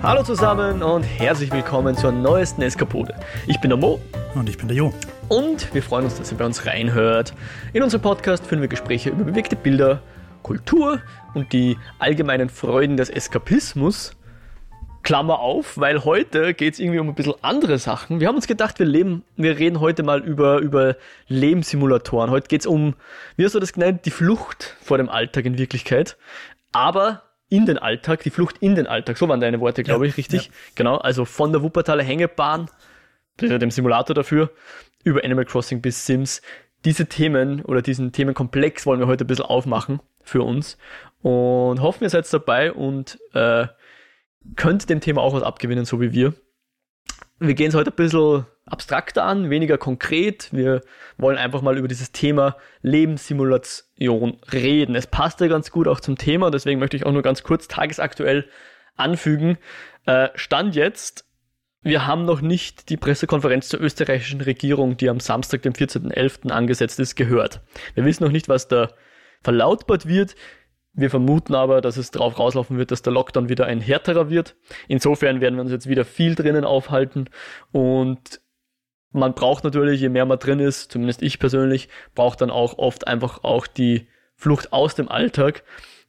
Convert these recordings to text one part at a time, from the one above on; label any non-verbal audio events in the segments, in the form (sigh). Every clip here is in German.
Hallo zusammen und herzlich willkommen zur neuesten Eskapode. Ich bin der Mo. Und ich bin der Jo. Und wir freuen uns, dass ihr bei uns reinhört. In unserem Podcast führen wir Gespräche über bewegte Bilder, Kultur und die allgemeinen Freuden des Eskapismus. Klammer auf, weil heute geht es irgendwie um ein bisschen andere Sachen. Wir haben uns gedacht, wir leben, wir reden heute mal über, über Lebenssimulatoren. Heute geht es um, wie hast du das genannt, die Flucht vor dem Alltag in Wirklichkeit. Aber in den Alltag, die Flucht in den Alltag, so waren deine Worte, glaube ja, ich, richtig? Ja. Genau, also von der Wuppertaler Hängebahn, dem Simulator dafür, über Animal Crossing bis Sims. Diese Themen oder diesen Themenkomplex wollen wir heute ein bisschen aufmachen für uns und hoffen, ihr seid dabei und äh, könnt dem Thema auch was abgewinnen, so wie wir. Wir gehen es heute ein bisschen abstrakter an, weniger konkret. Wir wollen einfach mal über dieses Thema Lebenssimulation reden. Es passt ja ganz gut auch zum Thema, deswegen möchte ich auch nur ganz kurz tagesaktuell anfügen. Äh, Stand jetzt, wir haben noch nicht die Pressekonferenz zur österreichischen Regierung, die am Samstag, dem 14.11. angesetzt ist, gehört. Wir wissen noch nicht, was da verlautbart wird. Wir vermuten aber, dass es darauf rauslaufen wird, dass der Lockdown wieder ein härterer wird. Insofern werden wir uns jetzt wieder viel drinnen aufhalten und man braucht natürlich, je mehr man drin ist, zumindest ich persönlich, braucht dann auch oft einfach auch die Flucht aus dem Alltag.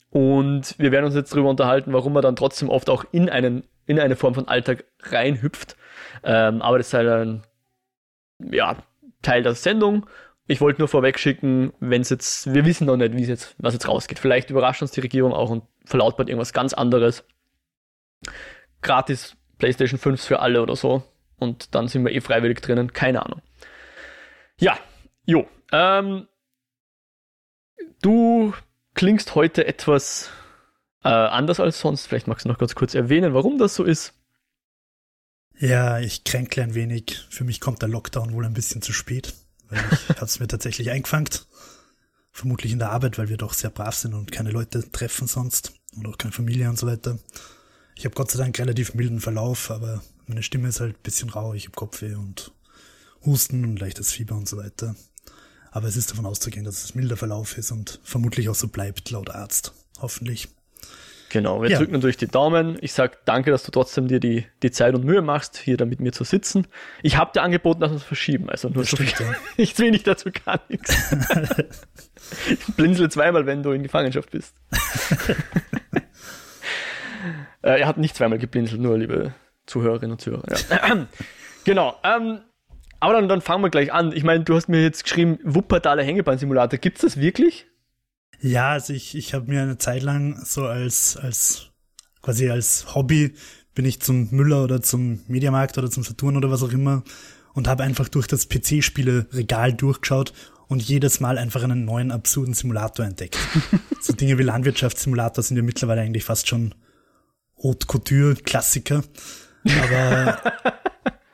Und wir werden uns jetzt darüber unterhalten, warum man dann trotzdem oft auch in einen, in eine Form von Alltag reinhüpft. Ähm, aber das ist halt ein, ja, Teil der Sendung. Ich wollte nur vorweg schicken, wenn es jetzt, wir wissen noch nicht, wie es jetzt, was jetzt rausgeht. Vielleicht überrascht uns die Regierung auch und verlautbart irgendwas ganz anderes. Gratis PlayStation 5 für alle oder so und dann sind wir eh freiwillig drinnen, keine Ahnung. Ja, jo. Ähm, du klingst heute etwas äh, anders als sonst. Vielleicht magst du noch ganz kurz erwähnen, warum das so ist. Ja, ich kränkle ein wenig. Für mich kommt der Lockdown wohl ein bisschen zu spät, weil ich (laughs) habe es mir tatsächlich eingefangen. Vermutlich in der Arbeit, weil wir doch sehr brav sind und keine Leute treffen sonst und auch keine Familie und so weiter. Ich habe Gott sei Dank relativ milden Verlauf, aber meine Stimme ist halt ein bisschen rau, ich habe Kopfweh und Husten und leichtes Fieber und so weiter. Aber es ist davon auszugehen, dass es milder Verlauf ist und vermutlich auch so bleibt, laut Arzt. Hoffentlich. Genau, wir ja. drücken natürlich die Daumen. Ich sag danke, dass du trotzdem dir die, die Zeit und Mühe machst, hier da mit mir zu sitzen. Ich habe dir angeboten, dass wir es verschieben. Also nur das so stimmt, viel. Ja. (laughs) Ich will nicht dazu gar nichts. (laughs) ich blinzle zweimal, wenn du in Gefangenschaft bist. (laughs) äh, er hat nicht zweimal geblinzelt, nur liebe Zuhörerinnen und Zuhörer. Ja. (clears throat) genau. Ähm, aber dann, dann fangen wir gleich an. Ich meine, du hast mir jetzt geschrieben, Wuppertaler Hängebahn-Simulator. Gibt es das wirklich? Ja, also ich, ich habe mir eine Zeit lang so als, als quasi als Hobby bin ich zum Müller oder zum Mediamarkt oder zum Saturn oder was auch immer und habe einfach durch das PC-Spiele-Regal durchgeschaut und jedes Mal einfach einen neuen absurden Simulator entdeckt. (laughs) so Dinge wie Landwirtschaftssimulator sind ja mittlerweile eigentlich fast schon Haute Couture Klassiker. Aber,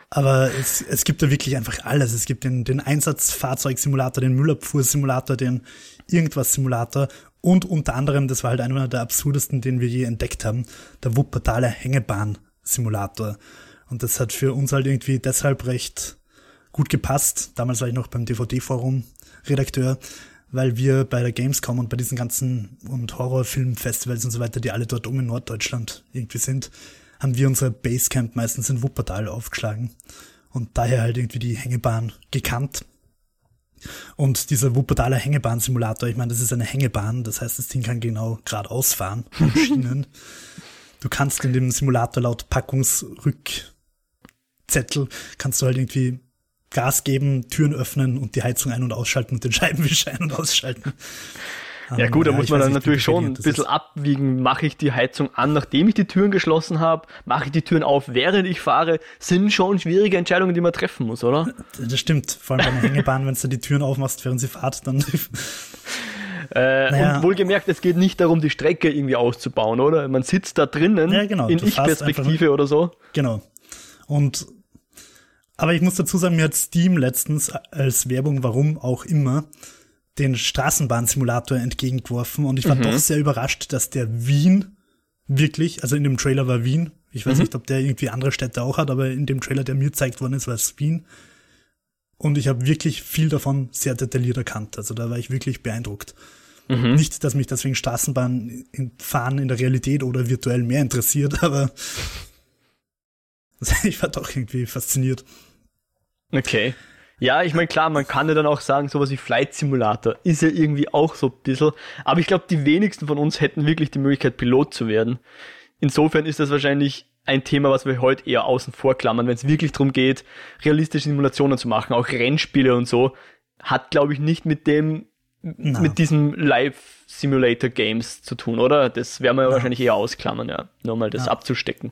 aber es, es gibt da wirklich einfach alles. Es gibt den, den Einsatzfahrzeugsimulator, den Müllabfuhrsimulator, den Irgendwas-Simulator und unter anderem, das war halt einer der absurdesten, den wir je entdeckt haben, der Wuppertaler Hängebahn-Simulator. Und das hat für uns halt irgendwie deshalb recht gut gepasst. Damals war ich noch beim DVD-Forum Redakteur, weil wir bei der Gamescom und bei diesen ganzen und Horrorfilmfestivals und so weiter, die alle dort um in Norddeutschland irgendwie sind, haben wir unser Basecamp meistens in Wuppertal aufgeschlagen und daher halt irgendwie die Hängebahn gekannt. Und dieser Wuppertaler Hängebahn-Simulator, ich meine, das ist eine Hängebahn, das heißt, das Ding kann genau geradeaus fahren, (laughs) Schienen. du kannst in dem Simulator laut Packungsrückzettel, kannst du halt irgendwie Gas geben, Türen öffnen und die Heizung ein- und ausschalten und den Scheibenwischer ein- und ausschalten. Ja gut, da ja, muss man dann natürlich schon ein bisschen abwiegen, mache ich die Heizung an, nachdem ich die Türen geschlossen habe, mache ich die Türen auf, während ich fahre, sind schon schwierige Entscheidungen, die man treffen muss, oder? Das stimmt, vor allem bei einer Hängebahn, wenn du die Türen aufmachst, während sie fahrt, dann... (laughs) Äh, naja. Und wohlgemerkt, es geht nicht darum, die Strecke irgendwie auszubauen, oder? Man sitzt da drinnen ja, genau. in Ich-Perspektive oder so. Genau. Und aber ich muss dazu sagen, mir hat Steam letztens als Werbung, warum auch immer, den Straßenbahnsimulator entgegengeworfen und ich war mhm. doch sehr überrascht, dass der Wien wirklich, also in dem Trailer war Wien, ich weiß mhm. nicht, ob der irgendwie andere Städte auch hat, aber in dem Trailer, der mir gezeigt worden ist, war es Wien. Und ich habe wirklich viel davon sehr detailliert erkannt. Also da war ich wirklich beeindruckt. Mhm. Nicht, dass mich deswegen Straßenbahnfahren in der Realität oder virtuell mehr interessiert, (laughs) aber (laughs) ich war doch irgendwie fasziniert. Okay. Ja, ich meine, klar, man kann ja dann auch sagen, sowas wie Flight Simulator ist ja irgendwie auch so ein bisschen. Aber ich glaube, die wenigsten von uns hätten wirklich die Möglichkeit, Pilot zu werden. Insofern ist das wahrscheinlich ein Thema, was wir heute eher außen vor klammern, wenn es wirklich darum geht, realistische Simulationen zu machen, auch Rennspiele und so, hat, glaube ich, nicht mit dem na. mit diesem Live-Simulator-Games zu tun, oder? Das werden wir ja. wahrscheinlich eher ausklammern, ja. Nur mal das ja. abzustecken.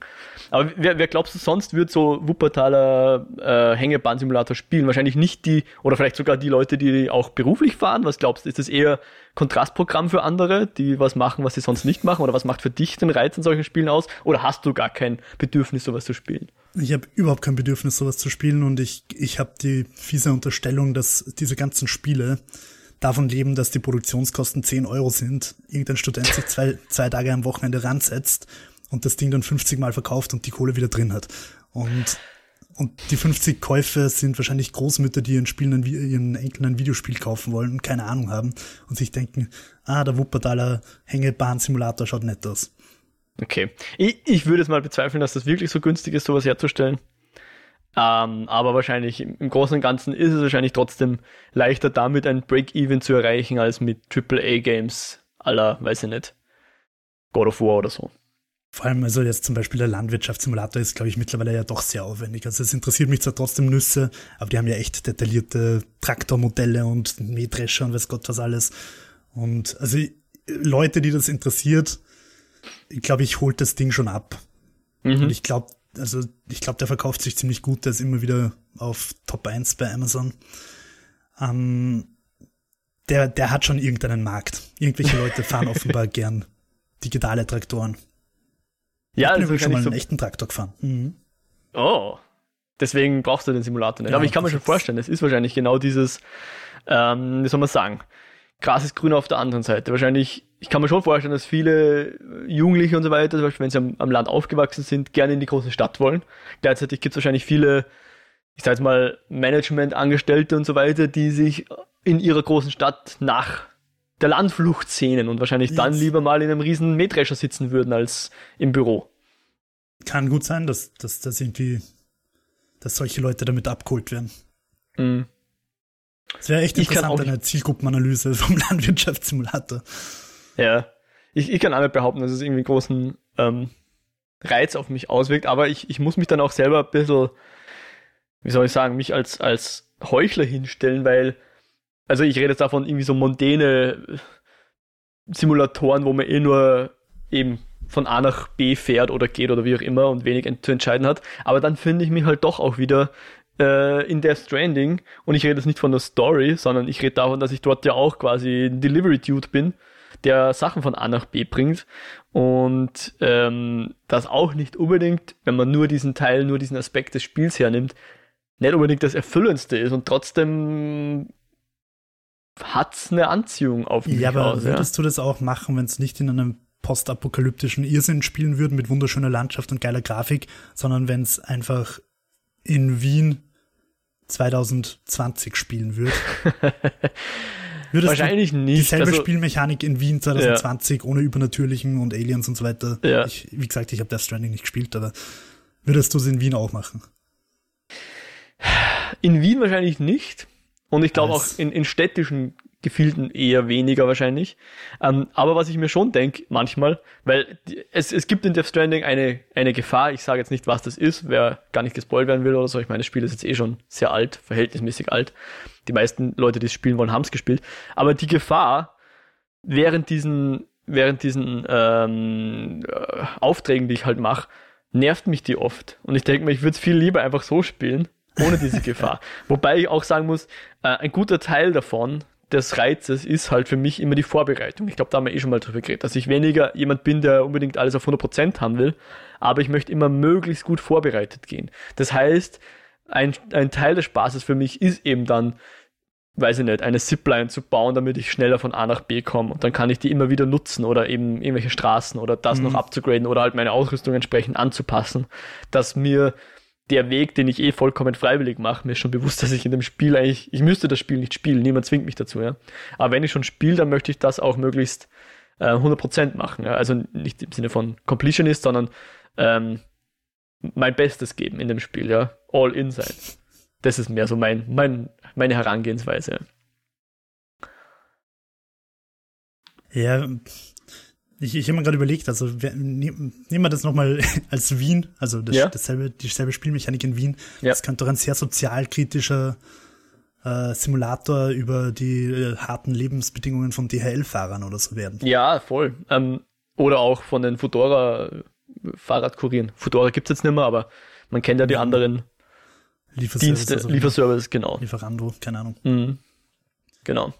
Aber wer, wer glaubst du sonst wird so Wuppertaler äh, Hängebahn-Simulator spielen? Wahrscheinlich nicht die, oder vielleicht sogar die Leute, die auch beruflich fahren. Was glaubst du? Ist das eher Kontrastprogramm für andere, die was machen, was sie sonst nicht machen? Oder was macht für dich den Reiz in solchen Spielen aus? Oder hast du gar kein Bedürfnis, sowas zu spielen? Ich habe überhaupt kein Bedürfnis, sowas zu spielen und ich, ich habe die fiese Unterstellung, dass diese ganzen Spiele davon leben, dass die Produktionskosten 10 Euro sind, irgendein Student sich zwei, zwei Tage am Wochenende ransetzt und das Ding dann 50 Mal verkauft und die Kohle wieder drin hat. Und, und die 50 Käufe sind wahrscheinlich Großmütter, die ihren, Spielen, ihren Enkeln ein Videospiel kaufen wollen und keine Ahnung haben und sich denken, ah, der Wuppertaler Hängebahn-Simulator schaut nett aus. Okay. Ich, ich würde es mal bezweifeln, dass das wirklich so günstig ist, sowas herzustellen. Ähm, aber wahrscheinlich im Großen und Ganzen ist es wahrscheinlich trotzdem leichter damit ein Break-Even zu erreichen als mit AAA-Games aller, weiß ich nicht, God of War oder so. Vor allem, also jetzt zum Beispiel der Landwirtschaftssimulator ist, glaube ich, mittlerweile ja doch sehr aufwendig. Also es interessiert mich zwar trotzdem Nüsse, aber die haben ja echt detaillierte Traktormodelle und Mähdrescher und weiß Gott was alles. Und also Leute, die das interessiert, ich glaube, ich holt das Ding schon ab. Mhm. Und ich glaube, also ich glaube, der verkauft sich ziemlich gut, der ist immer wieder auf Top 1 bei Amazon. Ähm, der, der hat schon irgendeinen Markt. Irgendwelche Leute fahren (laughs) offenbar gern digitale Traktoren. Ja, ich bin schon mal einen so echten Traktor gefahren. Mhm. Oh, deswegen brauchst du den Simulator nicht. Ja, Aber ich kann mir schon vorstellen, es ist wahrscheinlich genau dieses, ähm, wie soll man sagen, Gras ist grün auf der anderen Seite. Wahrscheinlich, ich kann mir schon vorstellen, dass viele Jugendliche und so weiter, zum Beispiel wenn sie am, am Land aufgewachsen sind, gerne in die große Stadt wollen. Gleichzeitig gibt es wahrscheinlich viele, ich sage jetzt mal, Management-Angestellte und so weiter, die sich in ihrer großen Stadt nach der Landflucht sehnen und wahrscheinlich Jetzt. dann lieber mal in einem riesen Mähdrescher sitzen würden als im Büro. Kann gut sein, dass, dass, dass irgendwie, dass solche Leute damit abgeholt werden. Mhm. Das wäre echt interessant, eine Zielgruppenanalyse vom (laughs) Landwirtschaftssimulator. Ja, ich, ich kann auch nicht behaupten, dass es irgendwie einen großen ähm, Reiz auf mich auswirkt, aber ich, ich muss mich dann auch selber ein bisschen, wie soll ich sagen, mich als, als Heuchler hinstellen, weil, also ich rede jetzt davon irgendwie so mondäne Simulatoren, wo man eh nur eben von A nach B fährt oder geht oder wie auch immer und wenig zu entscheiden hat. Aber dann finde ich mich halt doch auch wieder äh, in Death Stranding. Und ich rede jetzt nicht von der Story, sondern ich rede davon, dass ich dort ja auch quasi ein Delivery Dude bin, der Sachen von A nach B bringt. Und ähm, das auch nicht unbedingt, wenn man nur diesen Teil, nur diesen Aspekt des Spiels hernimmt, nicht unbedingt das Erfüllendste ist. Und trotzdem hat's eine Anziehung auf mich. Ja, aber aus, würdest ja? du das auch machen, wenn es nicht in einem postapokalyptischen Irrsinn spielen würde mit wunderschöner Landschaft und geiler Grafik, sondern wenn es einfach in Wien 2020 spielen wird. (laughs) Würdest Wahrscheinlich du nicht. Dieselbe also, Spielmechanik in Wien 2020 ja. ohne Übernatürlichen und Aliens und so weiter. Ja. Ich, wie gesagt, ich habe Death Stranding nicht gespielt, aber würdest du es in Wien auch machen? In Wien wahrscheinlich nicht. Und ich glaube auch in, in städtischen Gefilden eher weniger wahrscheinlich. Ähm, aber was ich mir schon denke, manchmal, weil es, es gibt in Death Stranding eine, eine Gefahr, ich sage jetzt nicht, was das ist, wer gar nicht gespoilt werden will oder so. Ich meine, das Spiel ist jetzt eh schon sehr alt, verhältnismäßig alt. Die meisten Leute, die es spielen wollen, haben es gespielt. Aber die Gefahr, während diesen, während diesen ähm, äh, Aufträgen, die ich halt mache, nervt mich die oft. Und ich denke mir, ich würde es viel lieber einfach so spielen, ohne diese Gefahr. (laughs) Wobei ich auch sagen muss, äh, ein guter Teil davon, des Reizes ist halt für mich immer die Vorbereitung. Ich glaube, da haben wir eh schon mal drüber geredet, dass ich weniger jemand bin, der unbedingt alles auf 100% haben will, aber ich möchte immer möglichst gut vorbereitet gehen. Das heißt, ein, ein Teil des Spaßes für mich ist eben dann, weiß ich nicht, eine Zipline zu bauen, damit ich schneller von A nach B komme und dann kann ich die immer wieder nutzen oder eben irgendwelche Straßen oder das mhm. noch abzugraden oder halt meine Ausrüstung entsprechend anzupassen, dass mir der Weg, den ich eh vollkommen freiwillig mache, mir ist schon bewusst, dass ich in dem Spiel eigentlich, ich müsste das Spiel nicht spielen, niemand zwingt mich dazu, ja. Aber wenn ich schon spiele, dann möchte ich das auch möglichst äh, 100% machen, ja. Also nicht im Sinne von Completionist, sondern ähm, mein Bestes geben in dem Spiel, ja. All in sein. Das ist mehr so mein, mein, meine Herangehensweise. Ja, ich, ich habe mir gerade überlegt, also nehmen wir das nochmal (laughs) als Wien, also das, ja. dasselbe, dieselbe Spielmechanik in Wien. Ja. Das könnte doch ein sehr sozialkritischer äh, Simulator über die äh, harten Lebensbedingungen von DHL-Fahrern oder so werden. Ja, voll. Ähm, oder auch von den Fudora Fahrradkurieren. Fudora gibt's jetzt nicht mehr, aber man kennt ja die anderen Lieferservice, Dienste, also Lieferservice, genau. Lieferando, keine Ahnung. Mhm. Genau.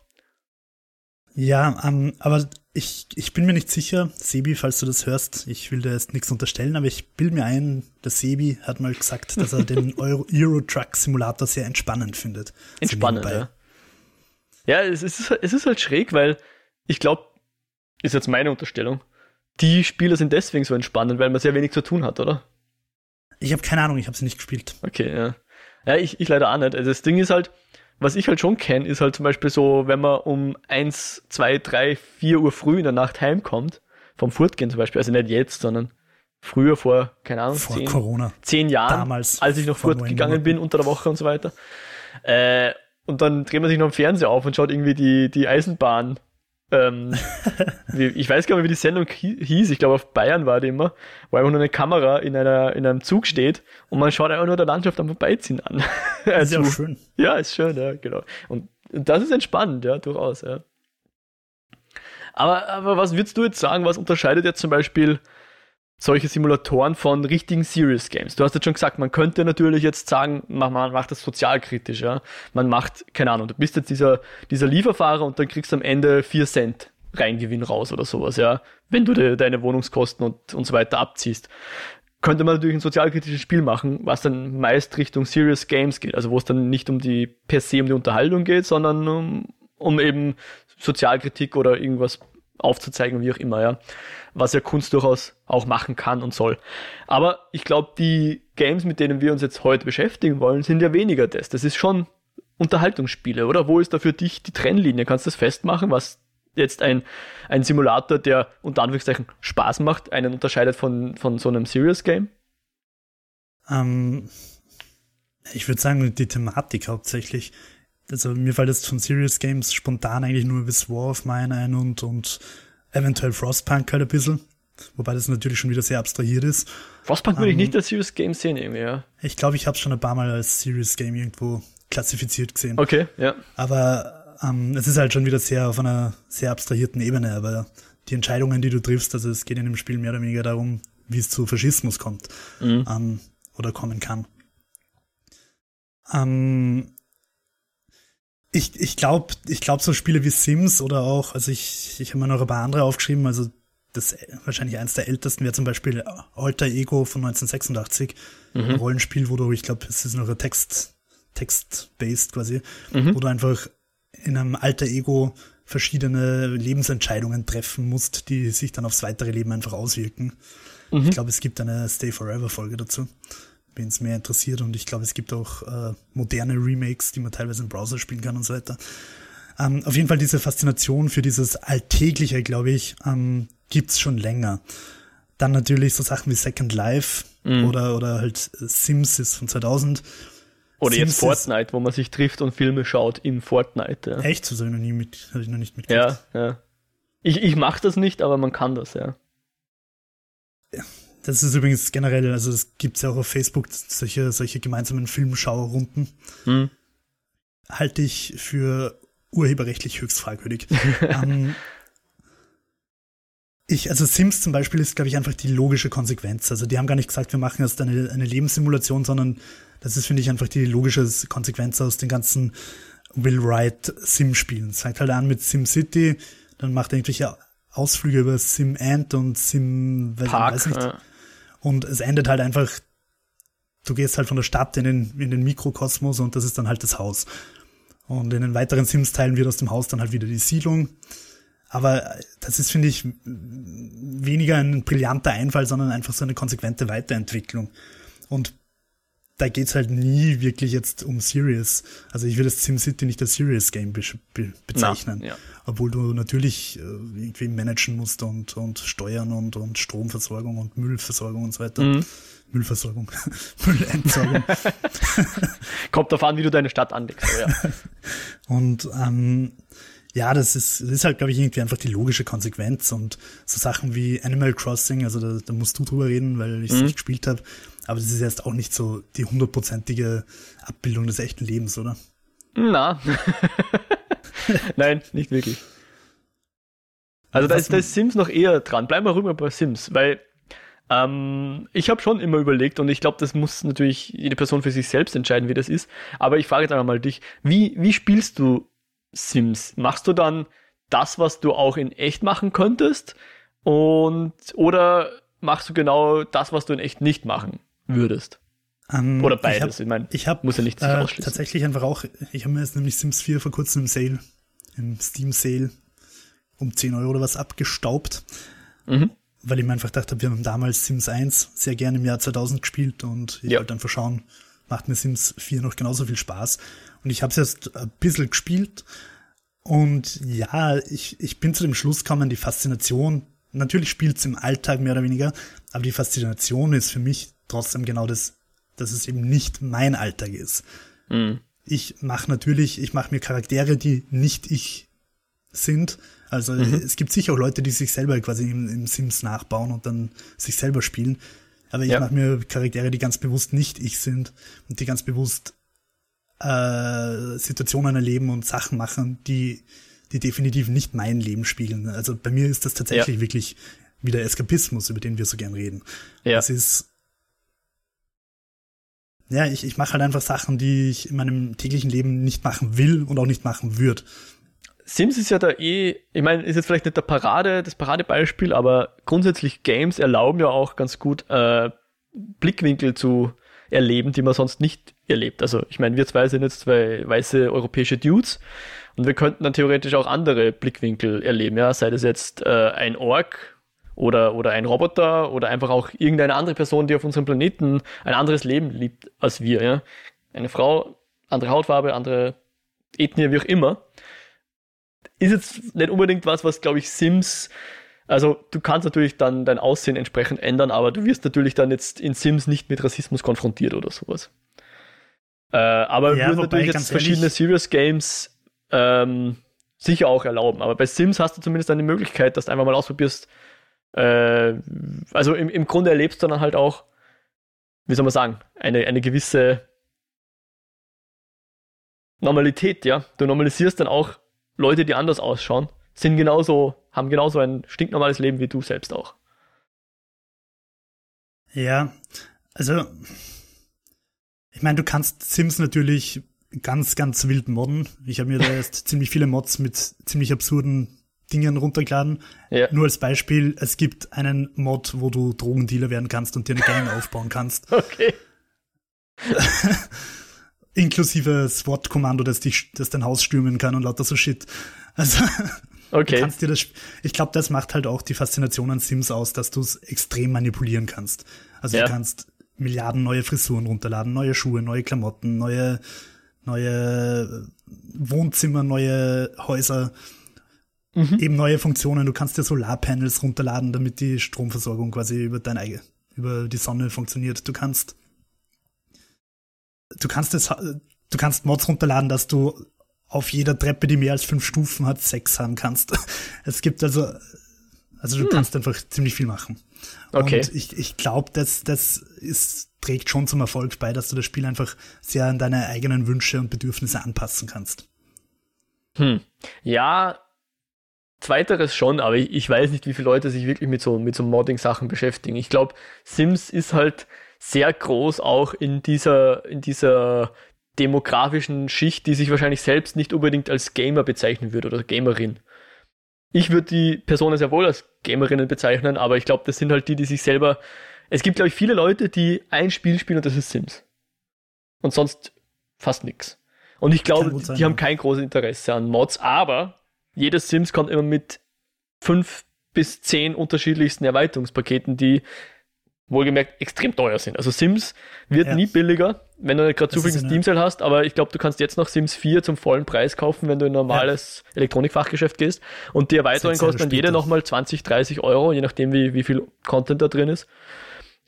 Ja, ähm, aber ich, ich bin mir nicht sicher, Sebi, falls du das hörst, ich will dir jetzt nichts unterstellen, aber ich bilde mir ein, der Sebi hat mal gesagt, dass er den (laughs) Euro, Euro Truck Simulator sehr entspannend findet. Entspannend, ja. Ja, es ist, es ist halt schräg, weil ich glaube, ist jetzt meine Unterstellung, die Spieler sind deswegen so entspannend, weil man sehr wenig zu tun hat, oder? Ich habe keine Ahnung, ich habe sie nicht gespielt. Okay, ja. Ja, ich, ich leider auch nicht. Also das Ding ist halt, was ich halt schon kenne, ist halt zum Beispiel so, wenn man um eins, zwei, drei, vier Uhr früh in der Nacht heimkommt, vom Fortgehen zum Beispiel, also nicht jetzt, sondern früher vor, keine Ahnung, vor zehn, Corona. zehn Jahren, Damals, als ich noch fortgegangen bin unter der Woche und so weiter. Äh, und dann dreht man sich noch im Fernseher auf und schaut irgendwie die, die Eisenbahn ähm, (laughs) ich weiß gar nicht, wie die Sendung hieß. Ich glaube, auf Bayern war die immer, wo einfach nur eine Kamera in, einer, in einem Zug steht und man schaut einfach nur der Landschaft am Vorbeiziehen an. (laughs) Ist ja auch schön. Ja, ist schön, ja, genau. Und das ist entspannend, ja, durchaus, ja. Aber, aber was würdest du jetzt sagen, was unterscheidet jetzt zum Beispiel solche Simulatoren von richtigen Serious Games. Du hast jetzt schon gesagt, man könnte natürlich jetzt sagen, man, macht das sozialkritisch, ja. Man macht, keine Ahnung, du bist jetzt dieser, dieser Lieferfahrer und dann kriegst du am Ende 4 Cent Reingewinn raus oder sowas, ja. Wenn du de, deine Wohnungskosten und, und so weiter abziehst. Könnte man natürlich ein sozialkritisches Spiel machen, was dann meist Richtung Serious Games geht, also wo es dann nicht um die, per se um die Unterhaltung geht, sondern um, um eben Sozialkritik oder irgendwas aufzuzeigen, wie auch immer, ja. Was ja Kunst durchaus auch machen kann und soll. Aber ich glaube, die Games, mit denen wir uns jetzt heute beschäftigen wollen, sind ja weniger das. Das ist schon Unterhaltungsspiele, oder? Wo ist da für dich die Trennlinie? Kannst du das festmachen, was jetzt ein, ein Simulator, der unter Anführungszeichen Spaß macht, einen unterscheidet von, von so einem Serious Game? Ähm, ich würde sagen, die Thematik hauptsächlich also mir fällt jetzt von Serious Games spontan eigentlich nur bis War of Mine ein und, und eventuell Frostpunk halt ein bisschen. Wobei das natürlich schon wieder sehr abstrahiert ist. Frostpunk würde um, ich nicht als Serious Game sehen, irgendwie, ja. Ich glaube, ich habe es schon ein paar Mal als Serious Game irgendwo klassifiziert gesehen. Okay, ja. Aber ähm, es ist halt schon wieder sehr auf einer sehr abstrahierten Ebene, aber die Entscheidungen, die du triffst, also es geht in dem Spiel mehr oder weniger darum, wie es zu Faschismus kommt mhm. ähm, oder kommen kann. Ähm, ich, ich glaube, ich glaub, so Spiele wie Sims oder auch, also ich, ich habe mir noch ein paar andere aufgeschrieben, also das wahrscheinlich eins der ältesten wäre zum Beispiel Alter Ego von 1986, mhm. ein Rollenspiel, wo du, ich glaube, es ist noch ein Text, Text-based quasi, mhm. wo du einfach in einem Alter Ego verschiedene Lebensentscheidungen treffen musst, die sich dann aufs weitere Leben einfach auswirken. Mhm. Ich glaube, es gibt eine Stay Forever Folge dazu wen es mehr interessiert. Und ich glaube, es gibt auch äh, moderne Remakes, die man teilweise im Browser spielen kann und so weiter. Ähm, auf jeden Fall diese Faszination für dieses Alltägliche, glaube ich, ähm, gibt's schon länger. Dann natürlich so Sachen wie Second Life mhm. oder, oder halt Sims ist von 2000. Oder Sims jetzt Fortnite, wo man sich trifft und Filme schaut im Fortnite. Ja. Echt? Das habe ich noch nie mit, habe ich noch nicht mitgekriegt. Ja, ja. Ich, ich mache das nicht, aber man kann das, ja. Das ist übrigens generell, also es gibt ja auch auf Facebook solche, solche gemeinsamen Filmschaurunden. Hm. Halte ich für urheberrechtlich höchst fragwürdig. (laughs) ähm, ich, also Sims zum Beispiel ist, glaube ich, einfach die logische Konsequenz. Also die haben gar nicht gesagt, wir machen jetzt eine, eine Lebenssimulation, sondern das ist, finde ich, einfach die logische Konsequenz aus den ganzen Will Wright Sim-Spielen. Es fängt halt an mit Sim City, dann macht er irgendwelche Ausflüge über Sim Ant und Sim, Park, weiß nicht. Ja. Und es endet halt einfach, du gehst halt von der Stadt in den, in den Mikrokosmos und das ist dann halt das Haus. Und in den weiteren Sims-Teilen wird aus dem Haus dann halt wieder die Siedlung. Aber das ist, finde ich, weniger ein brillanter Einfall, sondern einfach so eine konsequente Weiterentwicklung. Und da geht's halt nie wirklich jetzt um Serious. Also ich würde das SimCity nicht als Serious Game be be bezeichnen. Na, ja. Obwohl du natürlich äh, irgendwie managen musst und, und steuern und, und Stromversorgung und Müllversorgung und so weiter. Mhm. Müllversorgung, (laughs) Müllentsorgung. (laughs) Kommt darauf an, wie du deine Stadt anlegst. Ja. (laughs) und ähm, ja, das ist, das ist halt, glaube ich, irgendwie einfach die logische Konsequenz und so Sachen wie Animal Crossing, also da, da musst du drüber reden, weil ich es mhm. nicht gespielt habe, aber das ist jetzt auch nicht so die hundertprozentige Abbildung des echten Lebens, oder? Na. (laughs) Nein, nicht wirklich. Also da ist, da ist Sims noch eher dran. Bleib mal rüber bei Sims, weil ähm, ich habe schon immer überlegt und ich glaube, das muss natürlich jede Person für sich selbst entscheiden, wie das ist. Aber ich frage jetzt einfach mal dich, wie, wie spielst du Sims? Machst du dann das, was du auch in echt machen könntest? Und oder machst du genau das, was du in echt nicht machen würdest? Um, ähm, oder beides. Ich, hab, ich, ich muss ja nicht äh, ausschließen. Tatsächlich einfach auch, ich habe mir jetzt nämlich Sims 4 vor kurzem im Sale, im Steam Sale um 10 Euro oder was abgestaubt. Mhm. Weil ich mir einfach gedacht habe, wir haben damals Sims 1 sehr gerne im Jahr 2000 gespielt und ich ja. wollte einfach schauen, macht mir Sims 4 noch genauso viel Spaß. Und ich habe es jetzt ein bisschen gespielt. Und ja, ich, ich bin zu dem Schluss gekommen, die Faszination, natürlich spielt es im Alltag mehr oder weniger, aber die Faszination ist für mich trotzdem genau das, dass es eben nicht mein Alltag ist. Mhm. Ich mache natürlich, ich mache mir Charaktere, die nicht ich sind. Also mhm. es gibt sicher auch Leute, die sich selber quasi im, im Sims nachbauen und dann sich selber spielen. Aber ich ja. mache mir Charaktere, die ganz bewusst nicht ich sind und die ganz bewusst äh, Situationen erleben und Sachen machen, die, die definitiv nicht mein Leben spiegeln. Also bei mir ist das tatsächlich ja. wirklich wieder Eskapismus, über den wir so gern reden. Ja. Es ist ja, ich, ich mache halt einfach Sachen, die ich in meinem täglichen Leben nicht machen will und auch nicht machen würde. Sims ist ja da eh, ich meine, ist jetzt vielleicht nicht der Parade, das Paradebeispiel, aber grundsätzlich Games erlauben ja auch ganz gut äh, Blickwinkel zu erleben, die man sonst nicht erlebt. Also ich meine, wir zwei sind jetzt zwei weiße europäische Dudes und wir könnten dann theoretisch auch andere Blickwinkel erleben, ja, sei das jetzt äh, ein Ork oder, oder ein Roboter oder einfach auch irgendeine andere Person, die auf unserem Planeten ein anderes Leben liebt als wir, ja. Eine Frau, andere Hautfarbe, andere Ethnie, wie auch immer. Ist jetzt nicht unbedingt was, was, glaube ich, Sims also du kannst natürlich dann dein Aussehen entsprechend ändern, aber du wirst natürlich dann jetzt in Sims nicht mit Rassismus konfrontiert oder sowas. Äh, aber ja, würde natürlich jetzt verschiedene Serious Games ähm, sicher auch erlauben. Aber bei Sims hast du zumindest eine Möglichkeit, dass du einfach mal ausprobierst. Äh, also im, im Grunde erlebst du dann halt auch, wie soll man sagen, eine, eine gewisse Normalität, ja. Du normalisierst dann auch Leute, die anders ausschauen sind genauso, haben genauso ein stinknormales Leben wie du selbst auch. Ja, also ich meine, du kannst Sims natürlich ganz, ganz wild modden. Ich habe mir da erst (laughs) ziemlich viele Mods mit ziemlich absurden Dingen runtergeladen. Ja. Nur als Beispiel, es gibt einen Mod, wo du Drogendealer werden kannst und dir eine Gang (laughs) aufbauen kannst. Okay. (laughs) Inklusive SWAT-Kommando, das, dich, das dein Haus stürmen kann und lauter so Shit. Also (laughs) Okay. Kannst dir das, ich glaube, das macht halt auch die Faszination an Sims aus, dass du es extrem manipulieren kannst. Also ja. du kannst Milliarden neue Frisuren runterladen, neue Schuhe, neue Klamotten, neue, neue Wohnzimmer, neue Häuser, mhm. eben neue Funktionen. Du kannst dir Solarpanels runterladen, damit die Stromversorgung quasi über dein eigene, über die Sonne funktioniert. Du kannst, du kannst es, du kannst Mods runterladen, dass du auf jeder Treppe, die mehr als fünf Stufen hat, Sex haben kannst. (laughs) Es gibt also, also du hm. kannst einfach ziemlich viel machen. Okay. Und ich, ich glaube, das, das ist, trägt schon zum Erfolg bei, dass du das Spiel einfach sehr an deine eigenen Wünsche und Bedürfnisse anpassen kannst. Hm. Ja, zweiteres schon, aber ich, ich weiß nicht, wie viele Leute sich wirklich mit so, mit so Modding-Sachen beschäftigen. Ich glaube, Sims ist halt sehr groß auch in dieser, in dieser demografischen Schicht, die sich wahrscheinlich selbst nicht unbedingt als Gamer bezeichnen würde oder Gamerin. Ich würde die Personen sehr wohl als Gamerinnen bezeichnen, aber ich glaube, das sind halt die, die sich selber. Es gibt, glaube ich, viele Leute, die ein Spiel spielen und das ist Sims. Und sonst fast nix. Und ich glaube, die, die haben kein großes Interesse an Mods, aber jedes Sims kommt immer mit fünf bis zehn unterschiedlichsten Erweiterungspaketen, die wohlgemerkt extrem teuer sind. Also Sims wird Ja. nie billiger, wenn du nicht gerade zufällig ein Steam Sale hast, aber ich glaube, du kannst jetzt noch Sims 4 zum vollen Preis kaufen, wenn du in ein normales Elektronikfachgeschäft gehst. Und die Erweiterungen kosten dann jede nochmal 20, 30 Euro, je nachdem, wie, wie viel Content da drin ist.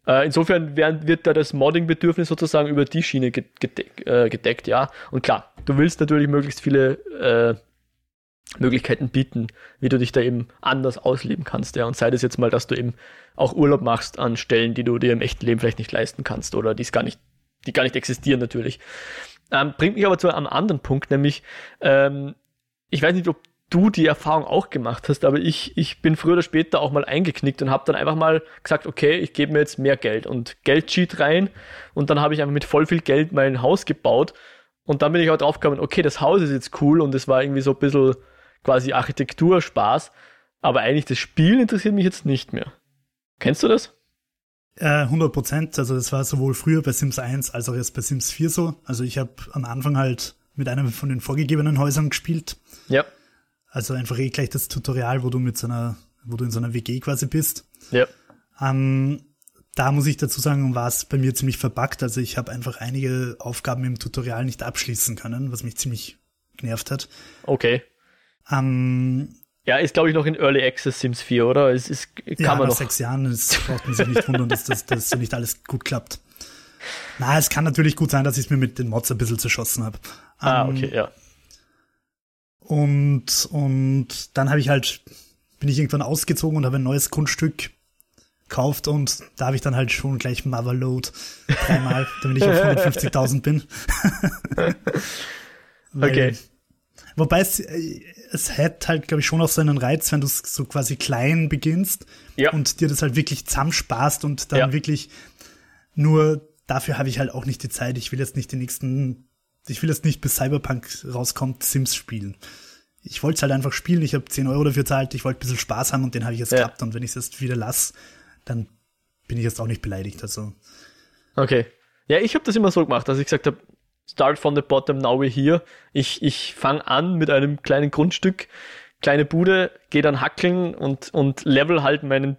Äh, insofern werden, wird da das Modding-Bedürfnis sozusagen über die Schiene ge- gedeck, äh, gedeckt, ja. Und klar, du willst natürlich möglichst viele äh, Möglichkeiten bieten, wie du dich da eben anders ausleben kannst, ja. Und sei das jetzt mal, dass du eben auch Urlaub machst an Stellen, die du dir im echten Leben vielleicht nicht leisten kannst oder die gar nicht, die gar nicht existieren natürlich. Ähm, bringt mich aber zu einem anderen Punkt, nämlich, ähm, ich weiß nicht, ob du die Erfahrung auch gemacht hast, aber ich, ich bin früher oder später auch mal eingeknickt und habe dann einfach mal gesagt, okay, ich gebe mir jetzt mehr Geld und Geldcheat rein und dann habe ich einfach mit voll viel Geld mein Haus gebaut und dann bin ich auch drauf gekommen, okay, das Haus ist jetzt cool und es war irgendwie so ein bisschen quasi Architekturspaß, aber eigentlich das Spiel interessiert mich jetzt nicht mehr. Kennst du das? Äh, 100 Prozent. Also das war sowohl früher bei Sims 1 als auch jetzt bei Sims 4 so. Also ich habe am Anfang halt mit einem von den vorgegebenen Häusern gespielt. Ja. Also einfach eh gleich das Tutorial, wo du mit so einer, wo du in so einer WG quasi bist. Ja. Ähm, da muss ich dazu sagen, war es bei mir ziemlich verbuggt. Also ich habe einfach einige Aufgaben im Tutorial nicht abschließen können, was mich ziemlich genervt hat. Okay. Ähm, Ja, ist glaube ich noch in Early Access Sims 4, oder? Es ist, kann ja, man nach noch. sechs Jahren es braucht man sich nicht wundern, dass das dass so nicht alles gut klappt. Na, es kann natürlich gut sein, dass ich es mir mit den Mods ein bisschen zerschossen habe. Ah, Ähm, okay, ja. Und, und dann habe ich halt, bin ich irgendwann ausgezogen und habe ein neues Grundstück gekauft und da habe ich dann halt schon gleich Motherload dreimal, damit ich auf (laughs) 150.000 bin. (laughs) Weil- Okay. Wobei es, äh, es hat halt, glaube ich, schon auch so einen Reiz, wenn du so quasi klein beginnst Ja. und dir das halt wirklich zusammensparst und dann Ja. wirklich nur dafür habe ich halt auch nicht die Zeit. Ich will jetzt nicht die nächsten, ich will jetzt nicht bis Cyberpunk rauskommt, Sims spielen. Ich wollte es halt einfach spielen, ich habe 10 Euro dafür zahlt, ich wollte ein bisschen Spaß haben und den habe ich jetzt Ja. gehabt und wenn ich es jetzt wieder lasse, dann bin ich jetzt auch nicht beleidigt. Also Okay. Ja, ich habe das immer so gemacht, dass ich gesagt habe, start from the bottom, now we're here. Ich, ich fange an mit einem kleinen Grundstück, kleine Bude, gehe dann hackeln und, und level halt meinen,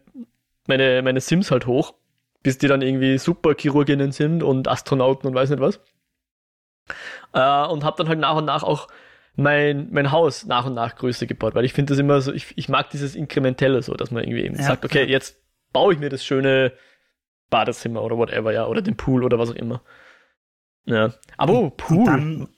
meine, meine Sims halt hoch, bis die dann irgendwie Superchirurginnen sind und Astronauten und weiß nicht was. Äh, und habe dann halt nach und nach auch mein, mein Haus nach und nach größer gebaut, weil ich finde das immer so, ich, ich mag dieses Inkrementelle so, dass man irgendwie eben Ja, sagt, okay, ja. jetzt baue ich mir das schöne Badezimmer oder whatever, ja, oder den Pool oder was auch immer. Ja. Aber oh, Pool.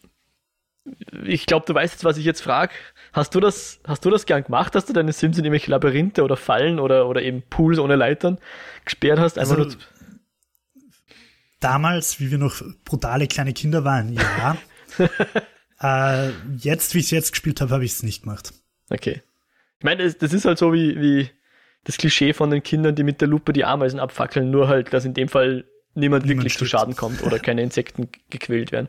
ich glaube, du weißt jetzt, was ich jetzt frage. Hast du das, hast du das gern gemacht? Hast du deine Sims in irgendwelche Labyrinthe oder Fallen oder, oder eben Pools ohne Leitern gesperrt hast? Einfach Also, nur, damals, wie wir noch brutale kleine Kinder waren, ja. (laughs) äh, jetzt, wie ich es jetzt gespielt habe, habe ich es nicht gemacht. okay. Ich meine, das, das ist halt so wie, wie das Klischee von den Kindern, die mit der Lupe die Ameisen abfackeln, nur halt, dass in dem Fall niemand, Niemand wirklich zu stirbt. Schaden kommt oder keine Insekten gequält werden.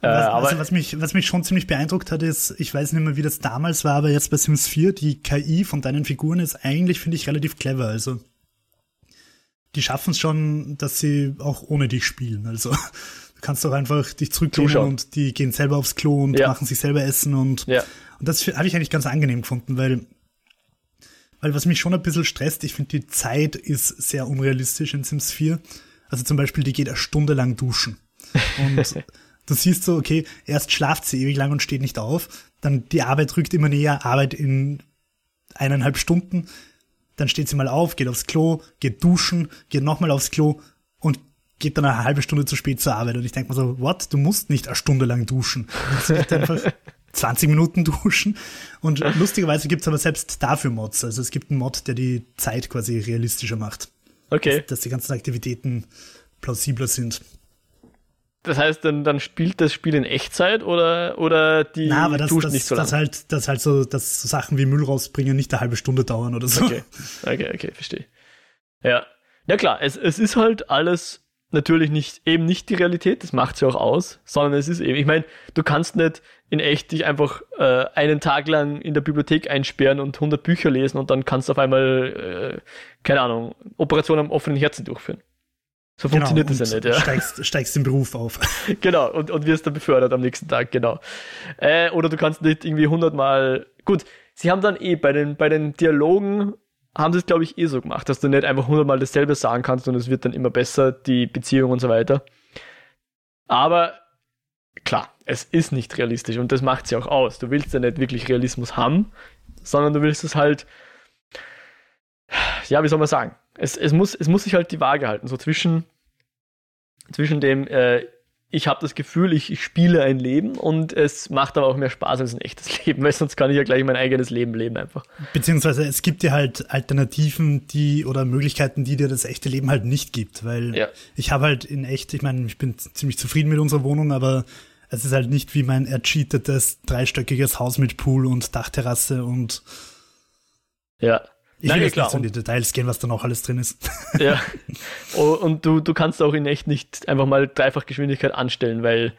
Äh, Was, also, was, mich, was mich schon ziemlich beeindruckt hat, ist, ich weiß nicht mehr, wie das damals war, aber jetzt bei Sims 4, die KI von deinen Figuren ist eigentlich, finde ich, relativ clever. Also, die schaffen es schon, dass sie auch ohne dich spielen. Also, du kannst doch einfach dich zurücklehnen und die gehen selber aufs Klo und Ja. machen sich selber Essen und, ja, und das habe ich eigentlich ganz angenehm gefunden, weil, weil was mich schon ein bisschen stresst, ich finde, die Zeit ist sehr unrealistisch in Sims 4. Also zum Beispiel, die geht eine Stunde lang duschen. Und (laughs) du siehst so, okay, erst schlaft sie ewig lang und steht nicht auf. Dann die Arbeit rückt immer näher, Arbeit in eineinhalb Stunden. Dann steht sie mal auf, geht aufs Klo, geht duschen, geht nochmal aufs Klo und geht dann eine halbe Stunde zu spät zur Arbeit. Und ich denke mir so, what? Du musst nicht eine Stunde lang duschen. Du musst einfach (laughs) 20 Minuten (laughs) duschen. Und lustigerweise gibt's aber selbst dafür Mods. Also es gibt einen Mod, der die Zeit quasi realistischer macht. okay. Dass die ganzen Aktivitäten plausibler sind. Das heißt, dann, dann spielt das Spiel in Echtzeit oder, oder die Na, aber das, duscht das, nicht so lange? das halt, das halt so, dass so Sachen wie Müll rausbringen nicht eine halbe Stunde dauern oder so. Okay, okay, okay, verstehe. Ja, ja klar, es, es ist halt alles natürlich nicht, eben nicht die Realität, das macht sie auch aus, sondern es ist eben, ich meine, du kannst nicht in echt dich einfach äh, einen Tag lang in der Bibliothek einsperren und 100 Bücher lesen und dann kannst du auf einmal, äh, keine Ahnung, Operationen am offenen Herzen durchführen. So funktioniert das ja Genau, nicht, ja. Steigst, steigst im Beruf auf. (laughs) genau, und, und wirst dann befördert am nächsten Tag, genau. Äh, oder du kannst nicht irgendwie hundertmal. Gut, sie haben dann eh bei den, bei den Dialogen haben sie es, glaube ich, eh so gemacht, dass du nicht einfach hundertmal dasselbe sagen kannst und es wird dann immer besser, die Beziehung und so weiter. Aber klar, es ist nicht realistisch und das macht ja auch aus. Du willst ja nicht wirklich Realismus haben, sondern du willst es halt, ja, wie soll man sagen? Es, es, muss, es muss sich halt die Waage halten, so zwischen, zwischen dem, äh, ich habe das Gefühl, ich, ich, spiele ein Leben und es macht aber auch mehr Spaß als ein echtes (laughs) Leben, weil sonst kann ich ja gleich mein eigenes Leben leben einfach. Beziehungsweise es gibt dir halt Alternativen, die oder Möglichkeiten, die dir das echte Leben halt nicht gibt, weil ja. ich habe halt in echt, ich meine, ich bin ziemlich zufrieden mit unserer Wohnung, aber es ist halt nicht wie mein ercheatetes dreistöckiges Haus mit Pool und Dachterrasse und ja. Ich will jetzt klar. nicht so in die Details gehen, was da noch alles drin ist. Ja. (laughs) Oh, und du, du kannst auch in echt nicht einfach mal Dreifachgeschwindigkeit anstellen, weil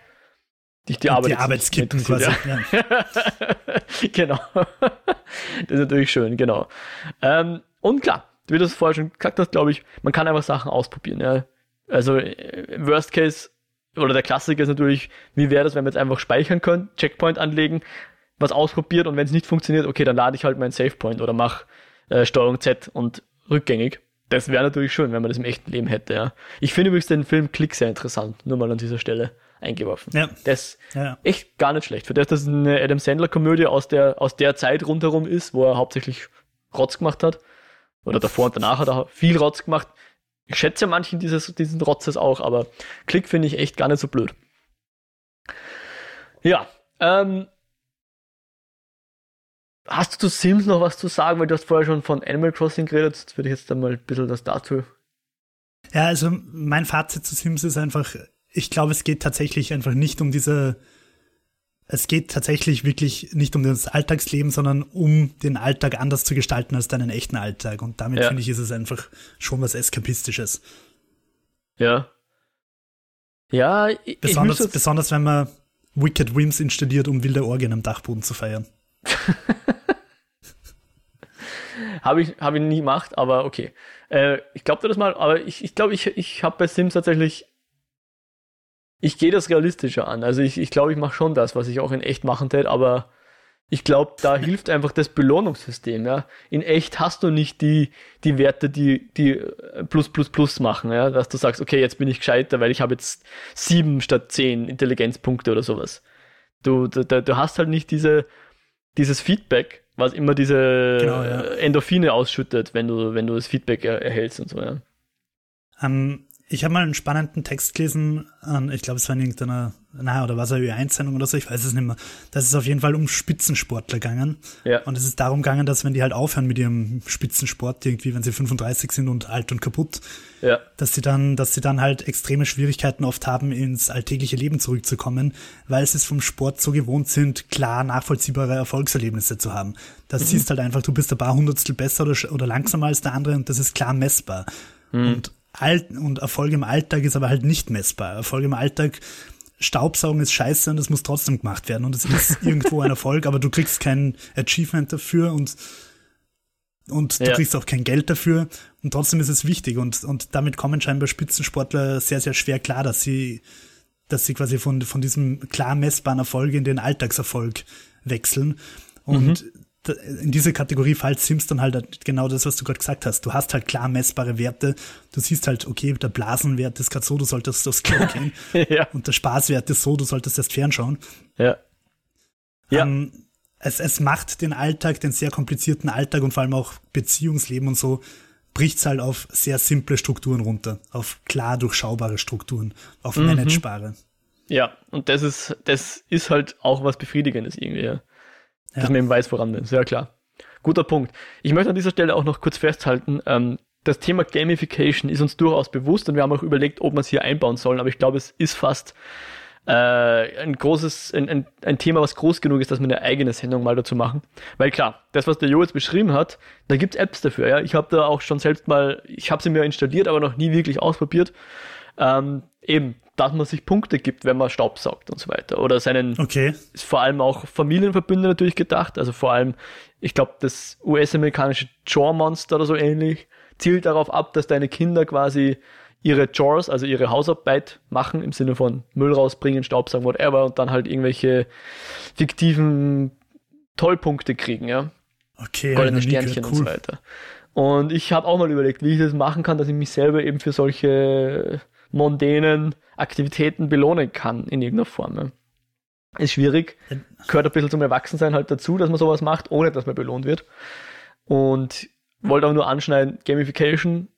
dich die Arbeit. Die Arbeitskippen quasi. Ja. ja. (laughs) genau. Das ist natürlich schön, genau. Ähm, und klar, wie du es vorher schon gesagt hast, glaube ich, man kann einfach Sachen ausprobieren. Ja. Also, äh, Worst Case oder der Klassiker ist natürlich, wie wäre das, wenn wir jetzt einfach speichern können, Checkpoint anlegen, was ausprobiert und wenn es nicht funktioniert, okay, dann lade ich halt meinen Savepoint oder mach äh, Steuerung Z und rückgängig. Das wäre natürlich schön, wenn man das im echten Leben hätte, ja. Ich finde übrigens den Film Klick sehr interessant, nur mal an dieser Stelle eingeworfen. Ja. Ist ja. echt gar nicht schlecht. Für das, dass es eine Adam Sandler-Komödie aus der, aus der Zeit rundherum ist, wo er hauptsächlich Rotz gemacht hat, oder davor und danach hat er viel Rotz gemacht. Ich schätze manchen dieses, diesen Rotzes auch, aber Klick finde ich echt gar nicht so blöd. Ja, ähm, Hast du zu Sims noch was zu sagen? Weil du hast vorher schon von Animal Crossing geredet. Jetzt würde ich jetzt einmal ein bisschen das dazu. Ja, also mein Fazit zu Sims ist einfach, ich glaube, es geht tatsächlich einfach nicht um diese, es geht tatsächlich wirklich nicht um das Alltagsleben, sondern um den Alltag anders zu gestalten als deinen echten Alltag. Und damit ja. finde ich, ist es einfach schon was Eskapistisches. Ja. Ja, ich, besonders, ich besonders wenn man Wicked Whims installiert, um wilde Orgien am Dachboden zu feiern. Habe ich, hab ich nie gemacht, aber okay. Äh, ich glaube das mal, aber ich, ich glaube, ich, ich habe bei Sims tatsächlich. Ich gehe das realistischer an. Also ich, ich glaube, ich mache schon das, was ich auch in echt machen tät, aber ich glaube, da (laughs) hilft einfach das Belohnungssystem, ja. In echt hast du nicht die, die Werte, die, die plus, plus, plus machen, ja. Dass du sagst, okay, jetzt bin ich gescheiter, weil ich habe jetzt sieben statt zehn Intelligenzpunkte oder sowas. Du, du, du hast halt nicht diese, dieses Feedback, was immer diese genau, ja. Endorphine ausschüttet, wenn du, wenn du das Feedback er, erhältst und so, ja. Ähm, ich habe mal einen spannenden Text gelesen, an, ich glaube, es war in irgendeiner, na, oder was er Ö1-Sendung oder so, ich weiß es nicht mehr. Das ist auf jeden Fall um Spitzensportler gegangen. Ja. Und es ist darum gegangen, dass wenn die halt aufhören mit ihrem Spitzensport, irgendwie, wenn sie 35 sind und alt und kaputt, ja. dass sie dann, dass sie dann halt extreme Schwierigkeiten oft haben, ins alltägliche Leben zurückzukommen, weil sie es vom Sport so gewohnt sind, klar nachvollziehbare Erfolgserlebnisse zu haben. Das mhm. siehst halt einfach, du bist ein paar Hundertstel besser oder, oder langsamer als der andere und das ist klar messbar. Mhm. Und Alt und Erfolg im Alltag ist aber halt nicht messbar. Erfolg im Alltag, Staubsaugen ist scheiße und es muss trotzdem gemacht werden und es ist (laughs) irgendwo ein Erfolg, aber du kriegst kein Achievement dafür und und du ja. kriegst auch kein Geld dafür und trotzdem ist es wichtig und und damit kommen scheinbar Spitzensportler sehr sehr schwer klar, dass sie dass sie quasi von von diesem klar messbaren Erfolg in den Alltagserfolg wechseln und mhm in diese Kategorie fällt Sims dann halt genau das, was du gerade gesagt hast. Du hast halt klar messbare Werte. Du siehst halt, okay, der Blasenwert ist gerade so, du solltest das Klo gehen. (laughs) ja. Und der Spaßwert ist so, du solltest erst fernschauen. Ja. Ja. Ähm, es, es macht den Alltag, den sehr komplizierten Alltag und vor allem auch Beziehungsleben und so, bricht's halt auf sehr simple Strukturen runter. Auf klar durchschaubare Strukturen. Auf mhm. managebare. Ja, und das ist, das ist halt auch was Befriedigendes irgendwie, ja ja. dass man eben weiß, woran man ist. Ja, klar. Guter Punkt. Ich möchte an dieser Stelle auch noch kurz festhalten, ähm, das Thema Gamification ist uns durchaus bewusst und wir haben auch überlegt, ob wir es hier einbauen sollen, aber ich glaube, es ist fast äh, ein großes, ein, ein, ein, Thema, was groß genug ist, dass wir eine eigene Sendung mal dazu machen. Weil klar, das, was der Jo jetzt beschrieben hat, da gibt's Apps dafür. Ja, ich habe da auch schon selbst mal, ich habe sie mir installiert, aber noch nie wirklich ausprobiert. Ähm, eben, dass man sich Punkte gibt, wenn man Staub saugt und so weiter. Oder seinen, okay. ist vor allem auch Familienverbünde natürlich gedacht. Also vor allem, ich glaube, das US-amerikanische Chore-Monster oder so ähnlich zielt darauf ab, dass deine Kinder quasi ihre Chores, also ihre Hausarbeit machen, im Sinne von Müll rausbringen, Staubsaugen, whatever, und dann halt irgendwelche fiktiven Tollpunkte kriegen, ja. Okay, Goldene Sternchen cool. und so weiter. Und ich habe auch mal überlegt, wie ich das machen kann, dass ich mich selber eben für solche mondänen Aktivitäten belohnen kann in irgendeiner Form. Ist schwierig, gehört ein bisschen zum Erwachsensein halt dazu, dass man sowas macht, ohne dass man belohnt wird. Und wollte auch nur anschneiden, Gamification,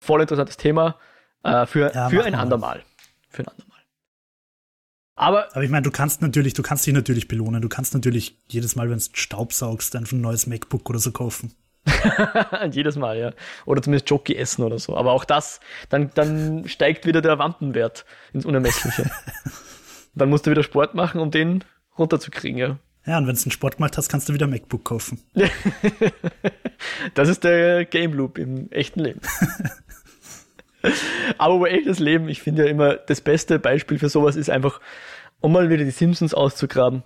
voll interessantes Thema, äh, für, ja, für ein andermal. Für ein andermal. Aber, Aber ich meine, du kannst natürlich, du kannst dich natürlich belohnen. Du kannst natürlich jedes Mal, wenn du Staub saugst, einfach ein neues MacBook oder so kaufen. (laughs) jedes Mal, ja. Oder zumindest Jockey essen oder so. Aber auch das, dann, dann steigt wieder der Wampenwert ins Unermessliche. (laughs) dann musst du wieder Sport machen, um den runterzukriegen, ja. Ja, und wenn du einen Sport gemacht hast, kannst du wieder ein MacBook kaufen. (laughs) das ist der Game Loop im echten Leben. Aber über echtes Leben, ich finde ja immer, das beste Beispiel für sowas ist einfach, um mal wieder die Simpsons auszugraben.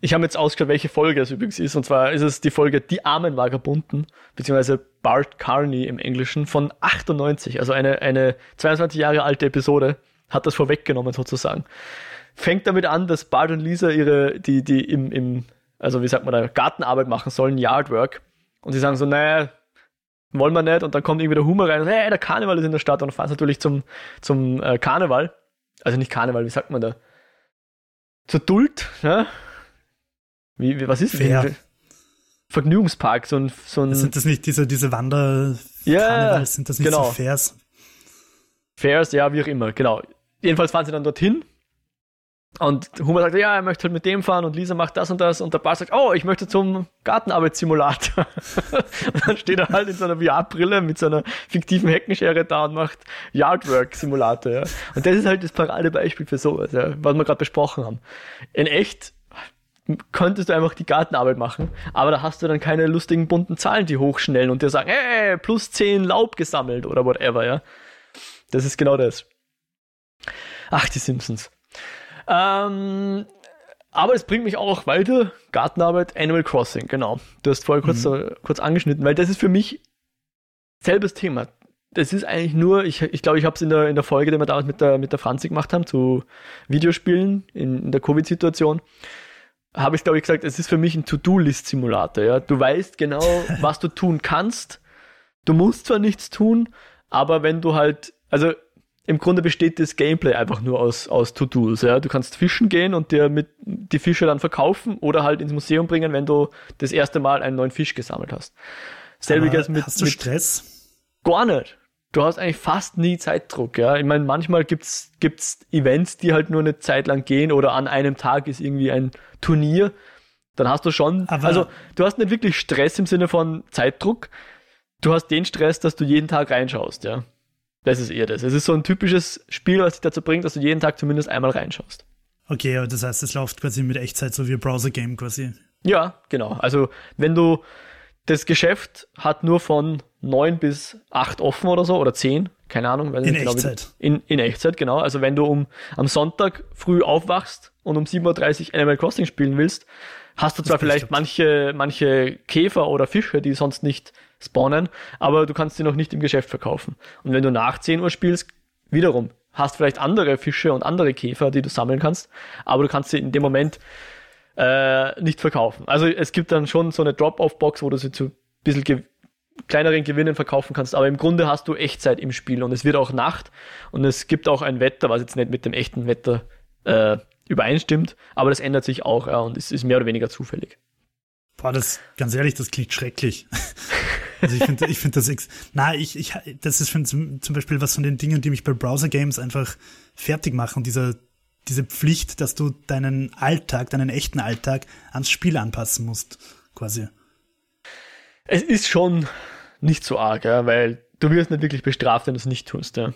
Ich habe jetzt ausgeschaut, welche Folge es übrigens ist. Und zwar ist es die Folge Die armen Vagabunden, beziehungsweise Bart Carney im Englischen von 98, also eine, eine 22 Jahre alte Episode, hat das vorweggenommen sozusagen. Fängt damit an, dass Bart und Lisa ihre, die, die im, im, also wie sagt man da, Gartenarbeit machen sollen, Yardwork. Und sie sagen so, naja, wollen wir nicht. Und dann kommt irgendwie der Humor rein hey, der Karneval ist in der Stadt. Und dann fahren sie natürlich zum, zum äh, Karneval. Also nicht Karneval, wie sagt man da? Zur Duld, ne? Wie, wie was ist Fair. das? Vergnügungspark, so ein, so ein. Sind das nicht diese, diese Wander, ja, sind das nicht genau. so Fairs? Fairs, ja, wie auch immer, genau. Jedenfalls fahren sie dann dorthin und Humor sagt, ja, er möchte halt mit dem fahren und Lisa macht das und das und der Bart sagt, oh, ich möchte zum Gartenarbeitssimulator. (laughs) und dann steht er halt in seiner VR-Brille mit seiner fiktiven Heckenschere da und macht Yardwork-Simulator. Ja. Und das ist halt das Paradebeispiel für sowas, ja, was wir gerade besprochen haben. In echt könntest du einfach die Gartenarbeit machen, aber da hast du dann keine lustigen bunten Zahlen, die hochschnellen und dir sagen, hey, plus 10 Laub gesammelt oder whatever, ja. Das ist genau das. Ach, die Simpsons. Ähm, aber es bringt mich auch weiter. Gartenarbeit, Animal Crossing, genau. Du hast vorher kurz, mhm. kurz angeschnitten, weil das ist für mich selbes Thema. Das ist eigentlich nur, ich glaube, ich, glaub, ich habe es in der, in der Folge, die wir damals mit der, mit der Franzi gemacht haben, zu Videospielen in, in der Covid-Situation, habe ich, glaube ich, gesagt, es ist für mich ein To-Do-List-Simulator. Ja? Du weißt genau, (laughs) was du tun kannst. Du musst zwar nichts tun, aber wenn du halt, also im Grunde besteht das Gameplay einfach nur aus, aus To-Dos. Ja? Du kannst fischen gehen und dir mit die Fische dann verkaufen oder halt ins Museum bringen, wenn du das erste Mal einen neuen Fisch gesammelt hast. Selbiges mit. Hast du Stress? Gar nicht. Du hast eigentlich fast nie Zeitdruck, ja. Ich meine, manchmal gibt's, gibt's Events, die halt nur eine Zeit lang gehen oder an einem Tag ist irgendwie ein Turnier. Dann hast du schon, Aber also du hast nicht wirklich Stress im Sinne von Zeitdruck. Du hast den Stress, dass du jeden Tag reinschaust, ja. Das ist eher das. Es ist so ein typisches Spiel, was dich dazu bringt, dass du jeden Tag zumindest einmal reinschaust. Okay, aber das heißt, es läuft quasi mit Echtzeit, so wie ein Browser-Game quasi. Ja, genau. Also, wenn du das Geschäft hat nur von neun bis acht offen oder so, oder zehn, keine Ahnung. in genau, Echtzeit. In, in Echtzeit, genau. Also, wenn du um, am Sonntag früh aufwachst und um 7.30 Uhr Animal Crossing spielen willst, hast du zwar vielleicht manche, manche Käfer oder Fische, die sonst nicht spawnen, aber du kannst sie noch nicht im Geschäft verkaufen. Und wenn du nach 10 Uhr spielst, wiederum, hast vielleicht andere Fische und andere Käfer, die du sammeln kannst, aber du kannst sie in dem Moment äh, nicht verkaufen. Also es gibt dann schon so eine Drop-off-Box, wo du sie zu ein bisschen ge kleineren Gewinnen verkaufen kannst, aber im Grunde hast du Echtzeit im Spiel und es wird auch Nacht und es gibt auch ein Wetter, was jetzt nicht mit dem echten Wetter äh, übereinstimmt, aber das ändert sich auch ja, und es ist mehr oder weniger zufällig. Boah, das, ganz ehrlich, das klingt schrecklich. (laughs) Also ich finde, ich finde das, ex na, ich, ich, das ist zum, Beispiel was von den Dingen, die mich bei Browser Games einfach fertig machen. Dieser, diese Pflicht, dass du deinen Alltag, deinen echten Alltag ans Spiel anpassen musst, quasi. Es ist schon nicht so arg, ja, weil du wirst nicht wirklich bestraft, wenn du es nicht tust, ja.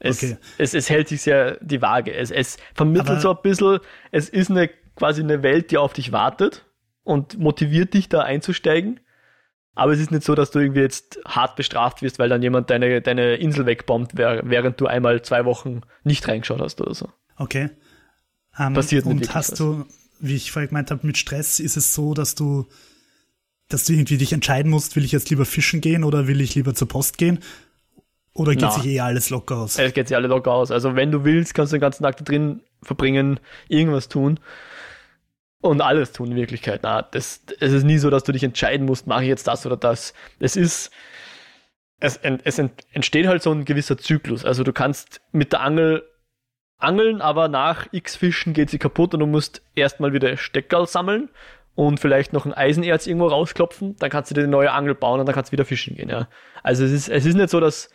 Es, okay. es, es hält sich sehr die Waage. Es, es vermittelt Aber so ein bisschen, es ist eine quasi eine Welt, die auf dich wartet und motiviert dich da einzusteigen. Aber es ist nicht so, dass du irgendwie jetzt hart bestraft wirst, weil dann jemand deine, deine Insel wegbombt, während du einmal zwei Wochen nicht reingeschaut hast oder so. Okay. Ähm, Passiert nicht Und hast was. du, wie ich vorher gemeint habe, mit Stress ist es so, dass du, dass du irgendwie dich entscheiden musst, will ich jetzt lieber fischen gehen oder will ich lieber zur Post gehen? Oder geht Na, sich eh alles locker aus? Es geht sich alle locker aus. Also wenn du willst, kannst du den ganzen Tag da drin verbringen, irgendwas tun und alles tun in Wirklichkeit. Na, das, es ist nie so, dass du dich entscheiden musst, mache ich jetzt das oder das. Es ist, es, es entsteht halt so ein gewisser Zyklus. Also du kannst mit der Angel angeln, aber nach x Fischen geht sie kaputt und du musst erstmal wieder Steckerl sammeln und vielleicht noch ein Eisenerz irgendwo rausklopfen, dann kannst du dir eine neue Angel bauen und dann kannst du wieder fischen gehen, ja. Also es ist, es ist nicht so, dass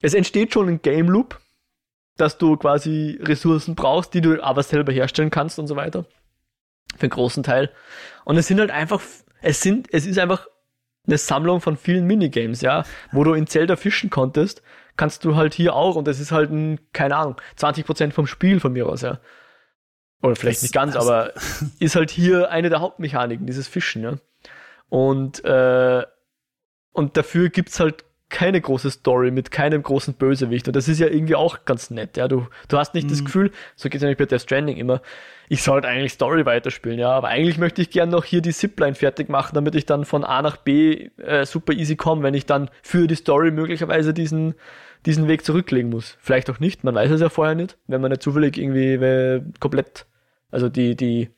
es entsteht schon ein Game Loop, dass du quasi Ressourcen brauchst, die du aber selber herstellen kannst und so weiter. Für einen großen Teil. Und es sind halt einfach, es sind, es ist einfach eine Sammlung von vielen Minigames, ja, wo du in Zelda fischen konntest, kannst du halt hier auch und das ist halt ein, keine Ahnung, 20% vom Spiel von mir aus, ja. Oder vielleicht das, nicht ganz, aber ist halt hier eine der Hauptmechaniken, dieses Fischen, ja. Und, äh, und dafür gibt's halt keine große Story mit keinem großen Bösewicht. Und das ist ja irgendwie auch ganz nett, ja. Du, du hast nicht mhm. das Gefühl, so geht's ja nicht bei Death Stranding immer, ich sollte eigentlich Story weiterspielen, ja. Aber eigentlich möchte ich gern noch hier die Zipline fertig machen, damit ich dann von A nach B äh, super easy komme, wenn ich dann für die Story möglicherweise diesen, diesen Weg zurücklegen muss. Vielleicht auch nicht, man weiß es ja vorher nicht, wenn man nicht zufällig irgendwie komplett, also die, die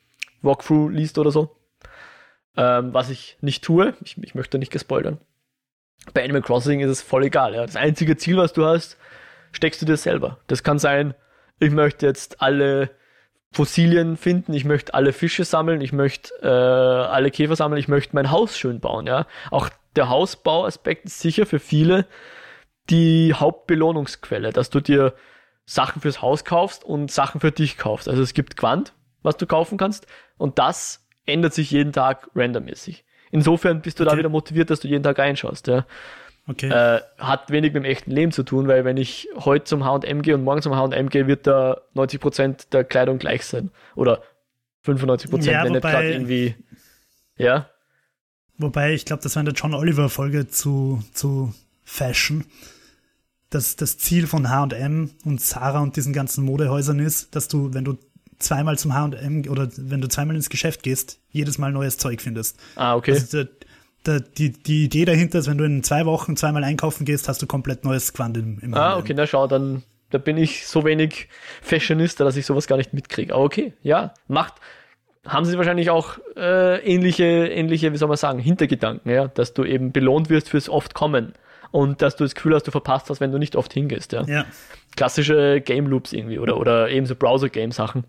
Walkthrough liest oder so. Ähm, was ich nicht tue, ich, ich möchte nicht gespoilern. Bei Animal Crossing ist es voll egal. Ja. Das einzige Ziel, was du hast, steckst du dir selber. Das kann sein, ich möchte jetzt alle Fossilien finden, ich möchte alle Fische sammeln, ich möchte äh, alle Käfer sammeln, ich möchte mein Haus schön bauen. Ja. Auch der Hausbauaspekt ist sicher für viele die Hauptbelohnungsquelle, dass du dir Sachen fürs Haus kaufst und Sachen für dich kaufst. Also es gibt Quant, was du kaufen kannst und das ändert sich jeden Tag randommäßig. Insofern bist du okay. da wieder motiviert, dass du jeden Tag reinschaust. Ja. Okay. Äh, hat wenig mit dem echten Leben zu tun, weil wenn ich heute zum H&M gehe und morgen zum H&M gehe, wird da 90% der Kleidung gleich sein. Oder 95%, ja, wenn wobei, nicht gerade irgendwie, ja. Wobei, ich glaube, das war in der John Oliver Folge zu, zu Fashion. Dass das Ziel von H&M und Zara und diesen ganzen Modehäusern ist, dass du, wenn du zweimal zum H&M oder wenn du zweimal ins Geschäft gehst, jedes Mal neues Zeug findest. Ah, okay. Also der, die, die Idee dahinter ist, wenn du in zwei Wochen zweimal einkaufen gehst, hast du komplett neues Quant im, im Ah, okay, na schau, dann da bin ich so wenig Fashionista, dass ich sowas gar nicht mitkriege. Aber okay, ja, macht, haben sie wahrscheinlich auch äh, ähnliche, ähnliche, wie soll man sagen, Hintergedanken, ja, dass du eben belohnt wirst fürs oft kommen und dass du das Gefühl hast, du verpasst hast, wenn du nicht oft hingehst, ja. ja. Klassische Game Loops irgendwie oder, oder eben so Browser-Game-Sachen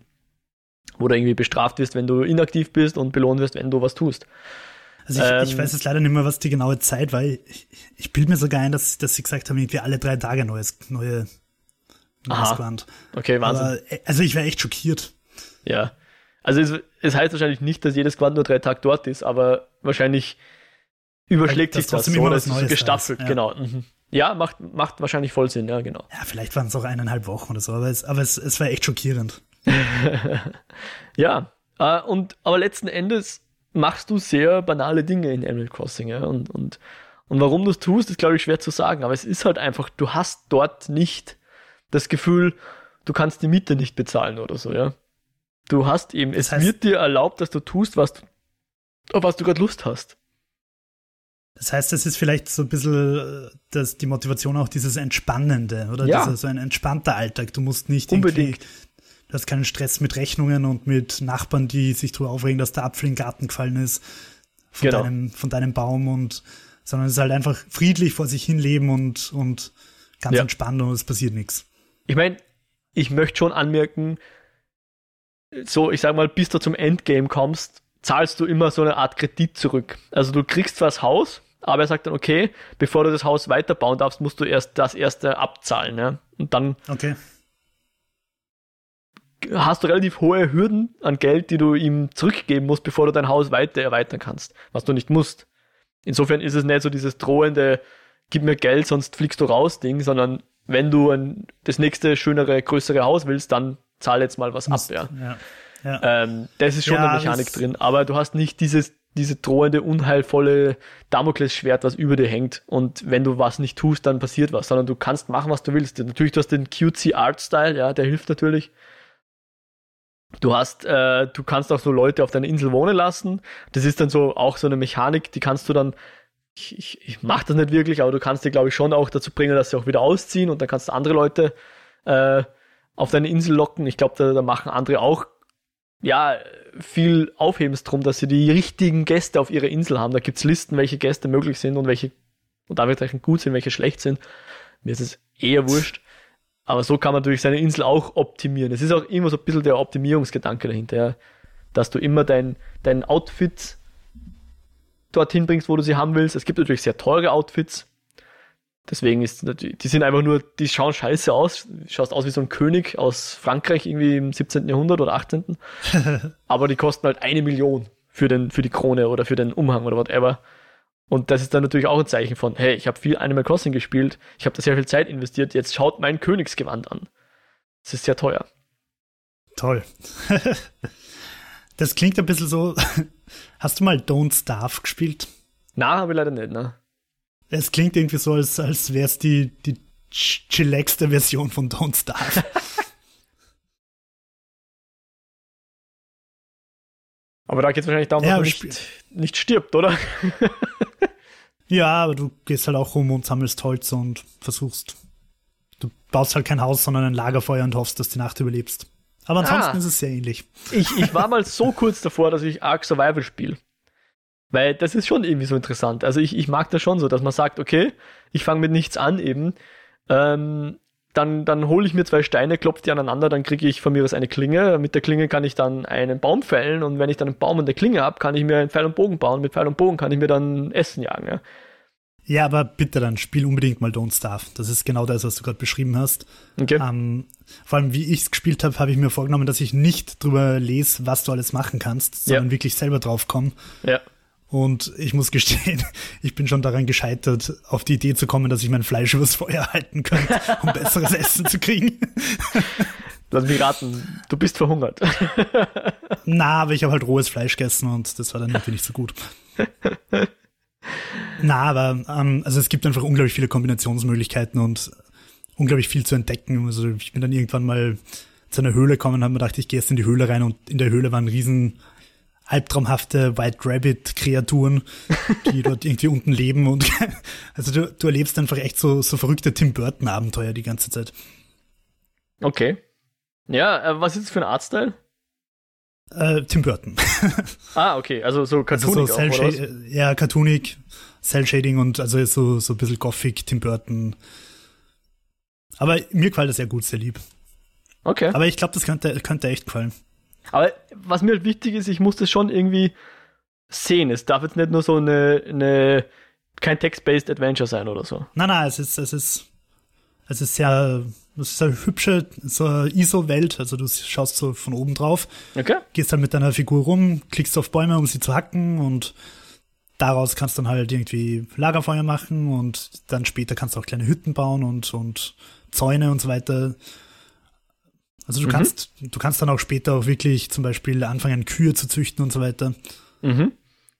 wo du irgendwie bestraft wirst, wenn du inaktiv bist und belohnt wirst, wenn du was tust. Also ich, ähm, ich weiß jetzt leider nicht mehr, was die genaue Zeit war. Ich, ich bilde mir sogar ein, dass, dass sie gesagt haben, irgendwie alle drei Tage neues, neue, neues Quant. Okay, Wahnsinn. Aber, äh, also ich wäre echt schockiert. Ja. Also es, es heißt wahrscheinlich nicht, dass jedes Quant nur drei Tage dort ist, aber wahrscheinlich überschlägt sich das, so, das ist gestaffelt, ja. genau. Mhm. Ja, macht, macht wahrscheinlich voll Sinn, ja, genau. Ja, vielleicht waren es auch eineinhalb Wochen oder so, aber es, aber es, es war echt schockierend. (laughs) ja, äh, und, aber letzten Endes machst du sehr banale Dinge in Animal Crossing, ja, und, und, und warum du es tust, ist, glaube ich, schwer zu sagen, aber es ist halt einfach, du hast dort nicht das Gefühl, du kannst die Miete nicht bezahlen oder so, ja. Du hast eben, das es wird dir erlaubt, dass du tust, was du, auf was du gerade Lust hast. Das heißt, es ist vielleicht so ein bisschen äh, das, die Motivation auch dieses Entspannende, oder? Ja. Dieser, so ein entspannter Alltag. Du musst nicht Unbedingt. Du hast keinen Stress mit Rechnungen und mit Nachbarn, die sich darüber aufregen, dass der Apfel in den Garten gefallen ist von, genau. deinem, von deinem Baum und sondern es ist halt einfach friedlich vor sich hin leben und, und ganz ja. entspannt und es passiert nichts. Ich meine, ich möchte schon anmerken, so, ich sag mal, bis du zum Endgame kommst, zahlst du immer so eine Art Kredit zurück. Also du kriegst zwar das Haus, aber er sagt dann, okay, bevor du das Haus weiterbauen darfst, musst du erst das erste abzahlen, ja. Und dann okay hast du relativ hohe Hürden an Geld, die du ihm zurückgeben musst, bevor du dein Haus weiter erweitern kannst, was du nicht musst. Insofern ist es nicht so dieses drohende, gib mir Geld, sonst fliegst du raus Ding, sondern wenn du ein, das nächste schönere, größere Haus willst, dann zahl jetzt mal was musst, ab. Ja. ja, ja. Ähm, das ist schon ja, eine Mechanik drin, aber du hast nicht dieses diese drohende, unheilvolle Damoklesschwert, was über dir hängt. Und wenn du was nicht tust, dann passiert was, sondern du kannst machen, was du willst. Natürlich, du hast den cutesy Art Style, ja, der hilft natürlich. Du hast, äh, du kannst auch so Leute auf deiner Insel wohnen lassen. Das ist dann so auch so eine Mechanik, die kannst du dann, ich, ich, ich mach das nicht wirklich, aber du kannst dir, glaube ich, schon auch dazu bringen, dass sie auch wieder ausziehen und dann kannst du andere Leute äh, auf deine Insel locken. Ich glaube, da, da machen andere auch ja viel Aufhebens drum, dass sie die richtigen Gäste auf ihrer Insel haben. Da gibt's Listen, welche Gäste möglich sind und welche und Anführungszeichen gut sind, welche schlecht sind. Mir ist es eher wurscht. Aber so kann man natürlich seine Insel auch optimieren. Es ist auch immer so ein bisschen der Optimierungsgedanke dahinter, ja. dass du immer dein, dein Outfit dorthin bringst, wo du sie haben willst. Es gibt natürlich sehr teure Outfits. Deswegen ist die sind einfach nur, die schauen scheiße aus. Du schaust aus wie so ein König aus Frankreich irgendwie im 17. Jahrhundert oder 18. (laughs) Aber die kosten halt eine Million für, den, für die Krone oder für den Umhang oder whatever. Und das ist dann natürlich auch ein Zeichen von, hey, ich habe viel Animal Crossing gespielt, ich habe da sehr viel Zeit investiert, jetzt schaut mein Königsgewand an. Das ist sehr teuer. Toll. (laughs) das klingt ein bisschen so. (laughs) Hast du mal Don't Starve gespielt? Na, habe ich leider nicht, ne? Es klingt irgendwie so, als, als wäre es die, die chillaxte Version von Don't Starve. (laughs) Aber da geht es wahrscheinlich darum, ja, dass man nicht, nicht stirbt, oder? (laughs) ja, aber du gehst halt auch rum und sammelst Holz und versuchst. Du baust halt kein Haus, sondern ein Lagerfeuer und hoffst, dass du die Nacht überlebst. Aber ansonsten ah, ist es sehr ähnlich. Ich, ich war mal so kurz davor, dass ich Ark Survival spiele. Weil das ist schon irgendwie so interessant. Also ich, ich mag das schon so, dass man sagt, okay, ich fange mit nichts an eben. Ähm, dann, dann hole ich mir zwei Steine, klopfe die aneinander, dann kriege ich von mir aus eine Klinge. Mit der Klinge kann ich dann einen Baum fällen und wenn ich dann einen Baum und eine Klinge habe, kann ich mir einen Pfeil und Bogen bauen. Mit Pfeil und Bogen kann ich mir dann Essen jagen. Ja, ja aber bitte dann spiel unbedingt mal Don't Starve. Das ist genau das, was du gerade beschrieben hast. Okay. Ähm, vor allem, wie ich es gespielt habe, habe ich mir vorgenommen, dass ich nicht drüber lese, was du alles machen kannst, sondern ja. wirklich selber drauf komme. Ja. Und ich muss gestehen, (laughs) ich bin schon daran gescheitert, auf die Idee zu kommen, dass ich mein Fleisch übers Feuer halten könnte, um (laughs) besseres Essen zu kriegen. (laughs) Lass mich raten, du bist verhungert. Na, aber ich habe halt rohes Fleisch gegessen und das war dann irgendwie nicht so gut. Na, aber ähm, also es gibt einfach unglaublich viele Kombinationsmöglichkeiten und unglaublich viel zu entdecken. Also ich bin dann irgendwann mal zu einer Höhle gekommen und habe mir gedacht, ich gehe jetzt in die Höhle rein und in der Höhle war ein riesen albtraumhafte White Rabbit Kreaturen, die (laughs) dort irgendwie unten leben und (laughs) also du, du erlebst einfach echt so, so verrückte Tim Burton Abenteuer die ganze Zeit. Okay. Ja, äh, was ist das für ein Artstyle? Äh, Tim Burton. (laughs) ah, okay, also so cartoonig also so auch, Ja, cartoonig, Cell Shading und also so, so ein bisschen Gothic, Tim Burton. Aber mir gefällt das sehr gut, sehr lieb. Okay. Aber ich glaube, das könnte, könnte echt gefallen. Aber was mir halt wichtig ist, ich muss das schon irgendwie sehen. Es darf jetzt nicht nur so eine, eine kein Text-based Adventure sein oder so. Nein, nein, es ist, es ist, es ist sehr, es ist eine hübsche, so ISO-Welt, also du schaust so von oben drauf. Okay. Gehst dann mit deiner Figur rum, klickst auf Bäume, um sie zu hacken und daraus kannst du dann halt irgendwie Lagerfeuer machen und dann später kannst du auch kleine Hütten bauen und, und Zäune und so weiter. Also du mhm. kannst, du kannst dann auch später auch wirklich zum Beispiel anfangen, Kühe zu züchten und so weiter. Mhm.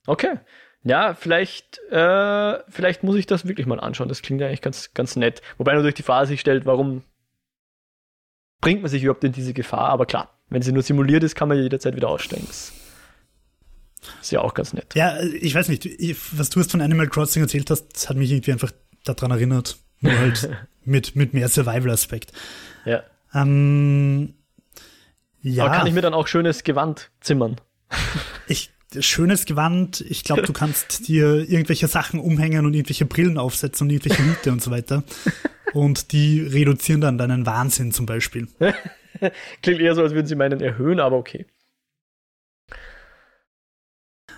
Okay. Ja, vielleicht, äh, vielleicht muss ich das wirklich mal anschauen. Das klingt ja eigentlich ganz, ganz nett. Wobei natürlich die Frage sich stellt, warum bringt man sich überhaupt in diese Gefahr? Aber klar, wenn sie nur simuliert ist, kann man ja jederzeit wieder aussteigen. Das ist ja auch ganz nett. Ja, ich weiß nicht, was du jetzt von Animal Crossing erzählt hast, hat mich irgendwie einfach daran erinnert. Nur halt (laughs) mit, mit mehr Survival-Aspekt. Ja. Ähm, ja. Aber kann ich mir dann auch schönes Gewand zimmern? Ich, schönes Gewand, ich glaube, du kannst (laughs) dir irgendwelche Sachen umhängen und irgendwelche Brillen aufsetzen und irgendwelche Hüte und so weiter. Und die reduzieren dann deinen Wahnsinn zum Beispiel. (laughs) Klingt eher so, als würden sie meinen erhöhen, aber okay.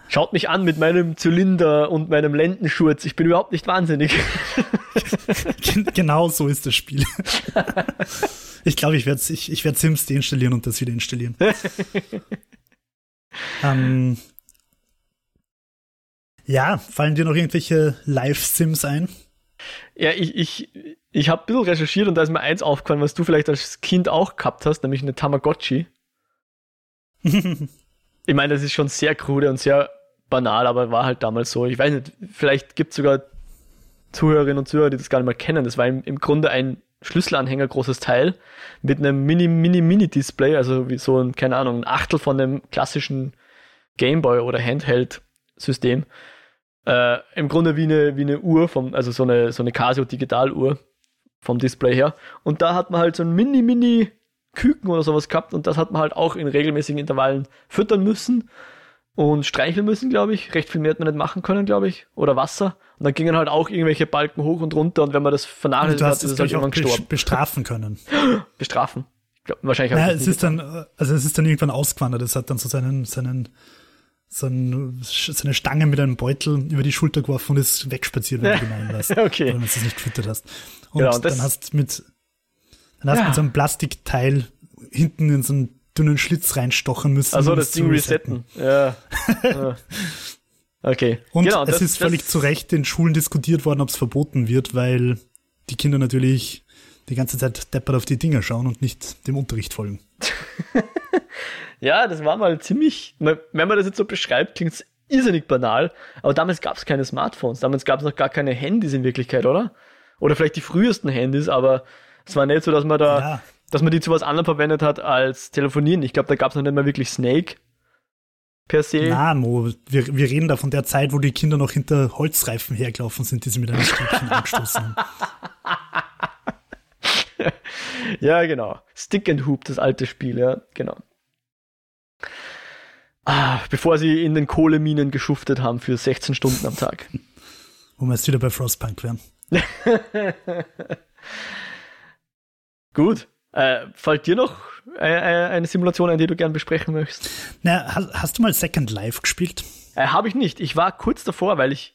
Schaut mich an mit meinem Zylinder und meinem Lendenschurz. Ich bin überhaupt nicht wahnsinnig. (laughs) genau so ist das Spiel. Ich glaube, ich werde ich, ich werd Sims deinstallieren und das wieder installieren. (laughs) ähm, ja, fallen dir noch irgendwelche Live-Sims ein? Ja, ich, ich, ich habe ein bisschen recherchiert und da ist mir eins aufgefallen, was du vielleicht als Kind auch gehabt hast, nämlich eine Tamagotchi. (laughs) ich meine, das ist schon sehr krude und sehr banal, aber war halt damals so. Ich weiß nicht, vielleicht gibt es sogar Zuhörerinnen und Zuhörer, die das gar nicht mehr kennen. Das war im, im Grunde ein Schlüsselanhänger großes Teil mit einem Mini, Mini, Mini-Display, also wie so ein, keine Ahnung, ein Achtel von einem klassischen Gameboy oder Handheld-System. Äh, Im Grunde wie eine, wie eine Uhr, vom, also so eine, so eine Casio-Digitaluhr vom Display her. Und da hat man halt so ein Mini, Mini Küken oder sowas gehabt und das hat man halt auch in regelmäßigen Intervallen füttern müssen. Und streicheln müssen, glaube ich. Recht viel mehr hat man nicht machen können, glaube ich. Oder Wasser. Und dann gingen halt auch irgendwelche Balken hoch und runter und wenn man das vernachlässigt hat, ist es halt irgendwann gestorben. Bestrafen können. (gasps) bestrafen. Ich glaub, wahrscheinlich naja, es ist dann, also es ist dann irgendwann ausgewandert. Es hat dann so seinen, seinen, so ein, seine Stange mit einem Beutel über die Schulter geworfen und ist wegspaziert, wenn du gemein warst. (laughs) okay. Wenn du es nicht gefüttert hast. Und, genau, dann hast mit, dann hast du ja. mit so einem Plastikteil hinten in so einen dünnen Schlitz reinstochen müssen. Also das Ding resetten. resetten. (laughs) Ja. okay. Und genau, es ist völlig zu Recht in Schulen diskutiert worden, ob es verboten wird, weil die Kinder natürlich die ganze Zeit deppert auf die Dinger schauen und nicht dem Unterricht folgen. (laughs) ja, das war mal ziemlich, wenn man das jetzt so beschreibt, klingt es irrsinnig banal, aber damals gab es keine Smartphones, damals gab es noch gar keine Handys in Wirklichkeit, oder? Oder vielleicht die frühesten Handys, aber es war nicht so, dass man da ja dass man die zu was anderem verwendet hat als telefonieren. Ich glaube, da gab es noch nicht mal wirklich Snake per se. Na, Mo, wir, wir reden da von der Zeit, wo die Kinder noch hinter Holzreifen hergelaufen sind, die sie mit einem Stäbchen (laughs) angestoßen haben. (laughs) ja, genau. Stick and Hoop, das alte Spiel, ja, genau. Ah, bevor sie in den Kohleminen geschuftet haben für 16 Stunden am Tag. (laughs) Wo wir jetzt wieder bei Frostpunk wären. Gut. Äh, fällt dir noch äh, äh, eine Simulation ein, die du gern besprechen möchtest? Na, hast, hast du mal Second Life gespielt? Äh, habe ich nicht. Ich war kurz davor, weil ich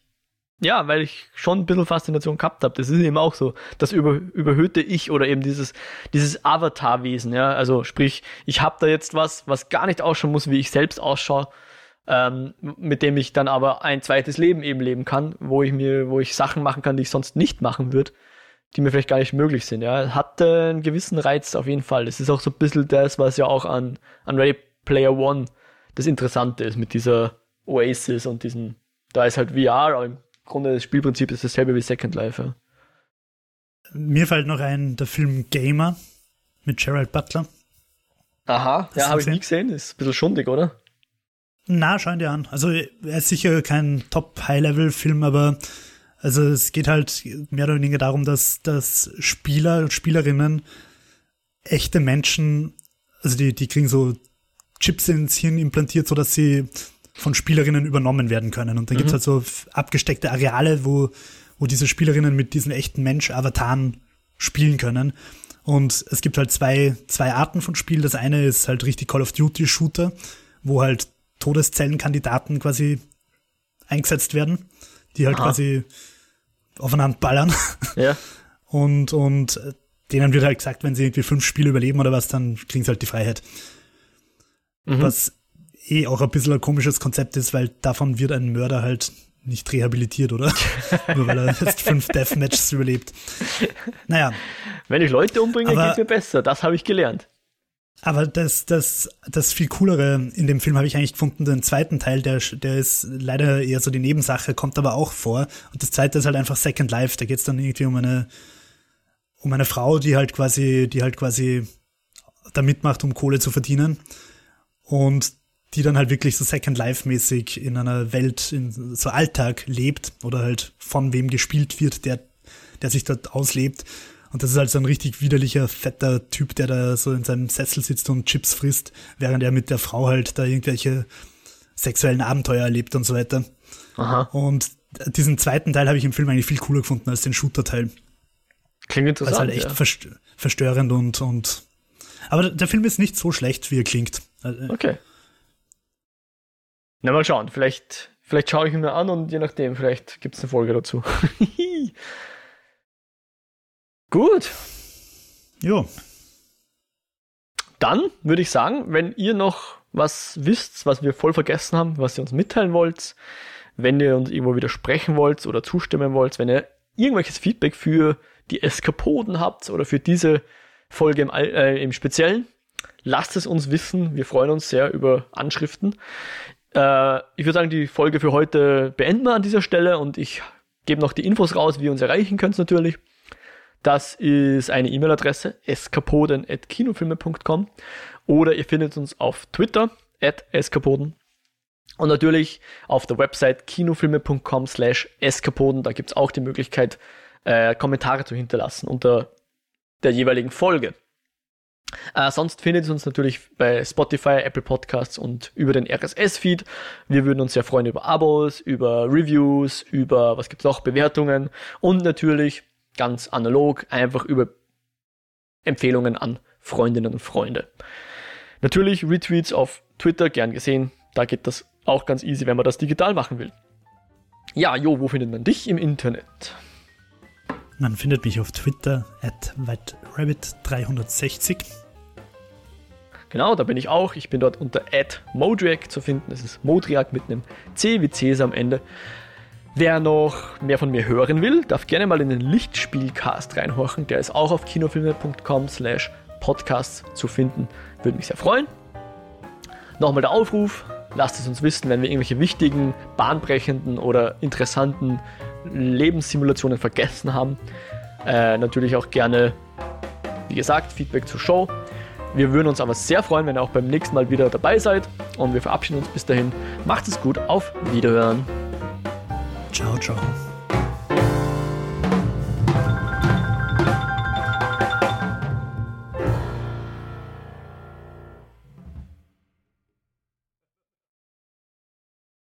ja, weil ich schon ein bisschen Faszination gehabt habe. Das ist eben auch so, das über, überhöhte Ich oder eben dieses, dieses Avatar-Wesen, ja. Also sprich, ich habe da jetzt was, was gar nicht ausschauen muss, wie ich selbst ausschaue, ähm, mit dem ich dann aber ein zweites Leben eben leben kann, wo ich mir, wo ich Sachen machen kann, die ich sonst nicht machen würde die mir vielleicht gar nicht möglich sind. Ja, hat äh, einen gewissen Reiz auf jeden Fall. Das ist auch so ein bisschen das, was ja auch an, an Ready Player One das Interessante ist mit dieser Oasis und diesen, da ist halt VR, aber im Grunde das Spielprinzip ist dasselbe wie Second Life. Ja. Mir fällt noch ein, der Film Gamer mit Gerald Butler. Aha, Hast ja, habe ich nie gesehen. Ist ein bisschen schundig, oder? Na, schau ihn dir an. Also, er ist sicher kein Top-High-Level-Film, aber also es geht halt mehr oder weniger darum, dass, dass Spieler und Spielerinnen echte Menschen, also die, die kriegen so Chips ins Hirn implantiert, so dass sie von Spielerinnen übernommen werden können. Und dann mhm. gibt's halt so abgesteckte Areale, wo, wo diese Spielerinnen mit diesen echten Mensch-Avataren spielen können. Und es gibt halt zwei, zwei Arten von Spiel. Das eine ist halt richtig Call of Duty Shooter, wo halt Todeszellenkandidaten quasi eingesetzt werden die halt Aha. quasi aufeinander ballern. Ja. Und, und denen wird halt gesagt, wenn sie irgendwie fünf Spiele überleben oder was, dann kriegen sie halt die Freiheit. Mhm. Was eh auch ein bisschen ein komisches Konzept ist, weil davon wird ein Mörder halt nicht rehabilitiert, oder? (laughs) Nur weil er jetzt fünf Deathmatches überlebt. Naja. Wenn ich Leute umbringe, aber, geht's mir besser. Das habe ich gelernt. Aber das, das, das viel coolere in dem Film habe ich eigentlich gefunden, den zweiten Teil, der, der ist leider eher so die Nebensache, kommt aber auch vor. Und das zweite ist halt einfach Second Life. Da geht's dann irgendwie um eine, um eine Frau, die halt quasi, die halt quasi da mitmacht, um Kohle zu verdienen. Und die dann halt wirklich so Second Life mäßig in einer Welt, in so Alltag lebt oder halt von wem gespielt wird, der, der sich dort auslebt. Und das ist halt so ein richtig widerlicher, fetter Typ, der da so in seinem Sessel sitzt und Chips frisst, während er mit der Frau halt da irgendwelche sexuellen Abenteuer erlebt und so weiter. Aha. Und diesen zweiten Teil habe ich im Film eigentlich viel cooler gefunden als den Shooter-Teil. Klingt interessant. Also halt echt ja. verstörend und, und. Aber der Film ist nicht so schlecht, wie er klingt. Also, okay. Na, mal schauen. Vielleicht, vielleicht schaue ich ihn mir an und je nachdem, vielleicht gibt es eine Folge dazu. (laughs) Gut. Jo. Dann würde ich sagen, wenn ihr noch was wisst, was wir voll vergessen haben, was ihr uns mitteilen wollt, wenn ihr uns irgendwo widersprechen wollt oder zustimmen wollt, wenn ihr irgendwelches Feedback für die Eskapoden habt oder für diese Folge im, äh, im Speziellen, lasst es uns wissen. Wir freuen uns sehr über Anschriften. Äh, ich würde sagen, die Folge für heute beenden wir an dieser Stelle und ich gebe noch die Infos raus, wie ihr uns erreichen könnt natürlich. Das ist eine E-Mail-Adresse, eskapoden.kinofilme.com oder ihr findet uns auf Twitter, at eskapoden. Und natürlich auf der Website kinofilme.com slash eskapoden, da gibt es auch die Möglichkeit, äh, Kommentare zu hinterlassen unter der jeweiligen Folge. Äh, sonst findet ihr uns natürlich bei Spotify, Apple Podcasts und über den RSS-Feed. Wir würden uns sehr freuen über Abos, über Reviews, über, was gibt's noch, Bewertungen und natürlich ganz analog einfach über Empfehlungen an Freundinnen und Freunde. Natürlich Retweets auf Twitter, gern gesehen. Da geht das auch ganz easy, wenn man das digital machen will. Ja, Jo, wo findet man dich im Internet? Man findet mich auf Twitter at whiterabbit360. Genau, da bin ich auch. Ich bin dort unter @modriac zu finden. Das ist Modriac mit einem C wie Cäsar am Ende. Wer noch mehr von mir hören will, darf gerne mal in den Lichtspielcast reinhorchen. Der ist auch auf kinofilme.com slash podcasts zu finden. Würde mich sehr freuen. Nochmal der Aufruf, lasst es uns wissen, wenn wir irgendwelche wichtigen, bahnbrechenden oder interessanten Lebenssimulationen vergessen haben. Äh, natürlich auch gerne, wie gesagt, Feedback zur Show. Wir würden uns aber sehr freuen, wenn ihr auch beim nächsten Mal wieder dabei seid. Und wir verabschieden uns bis dahin. Macht es gut, auf Wiederhören. Ciao, ciao.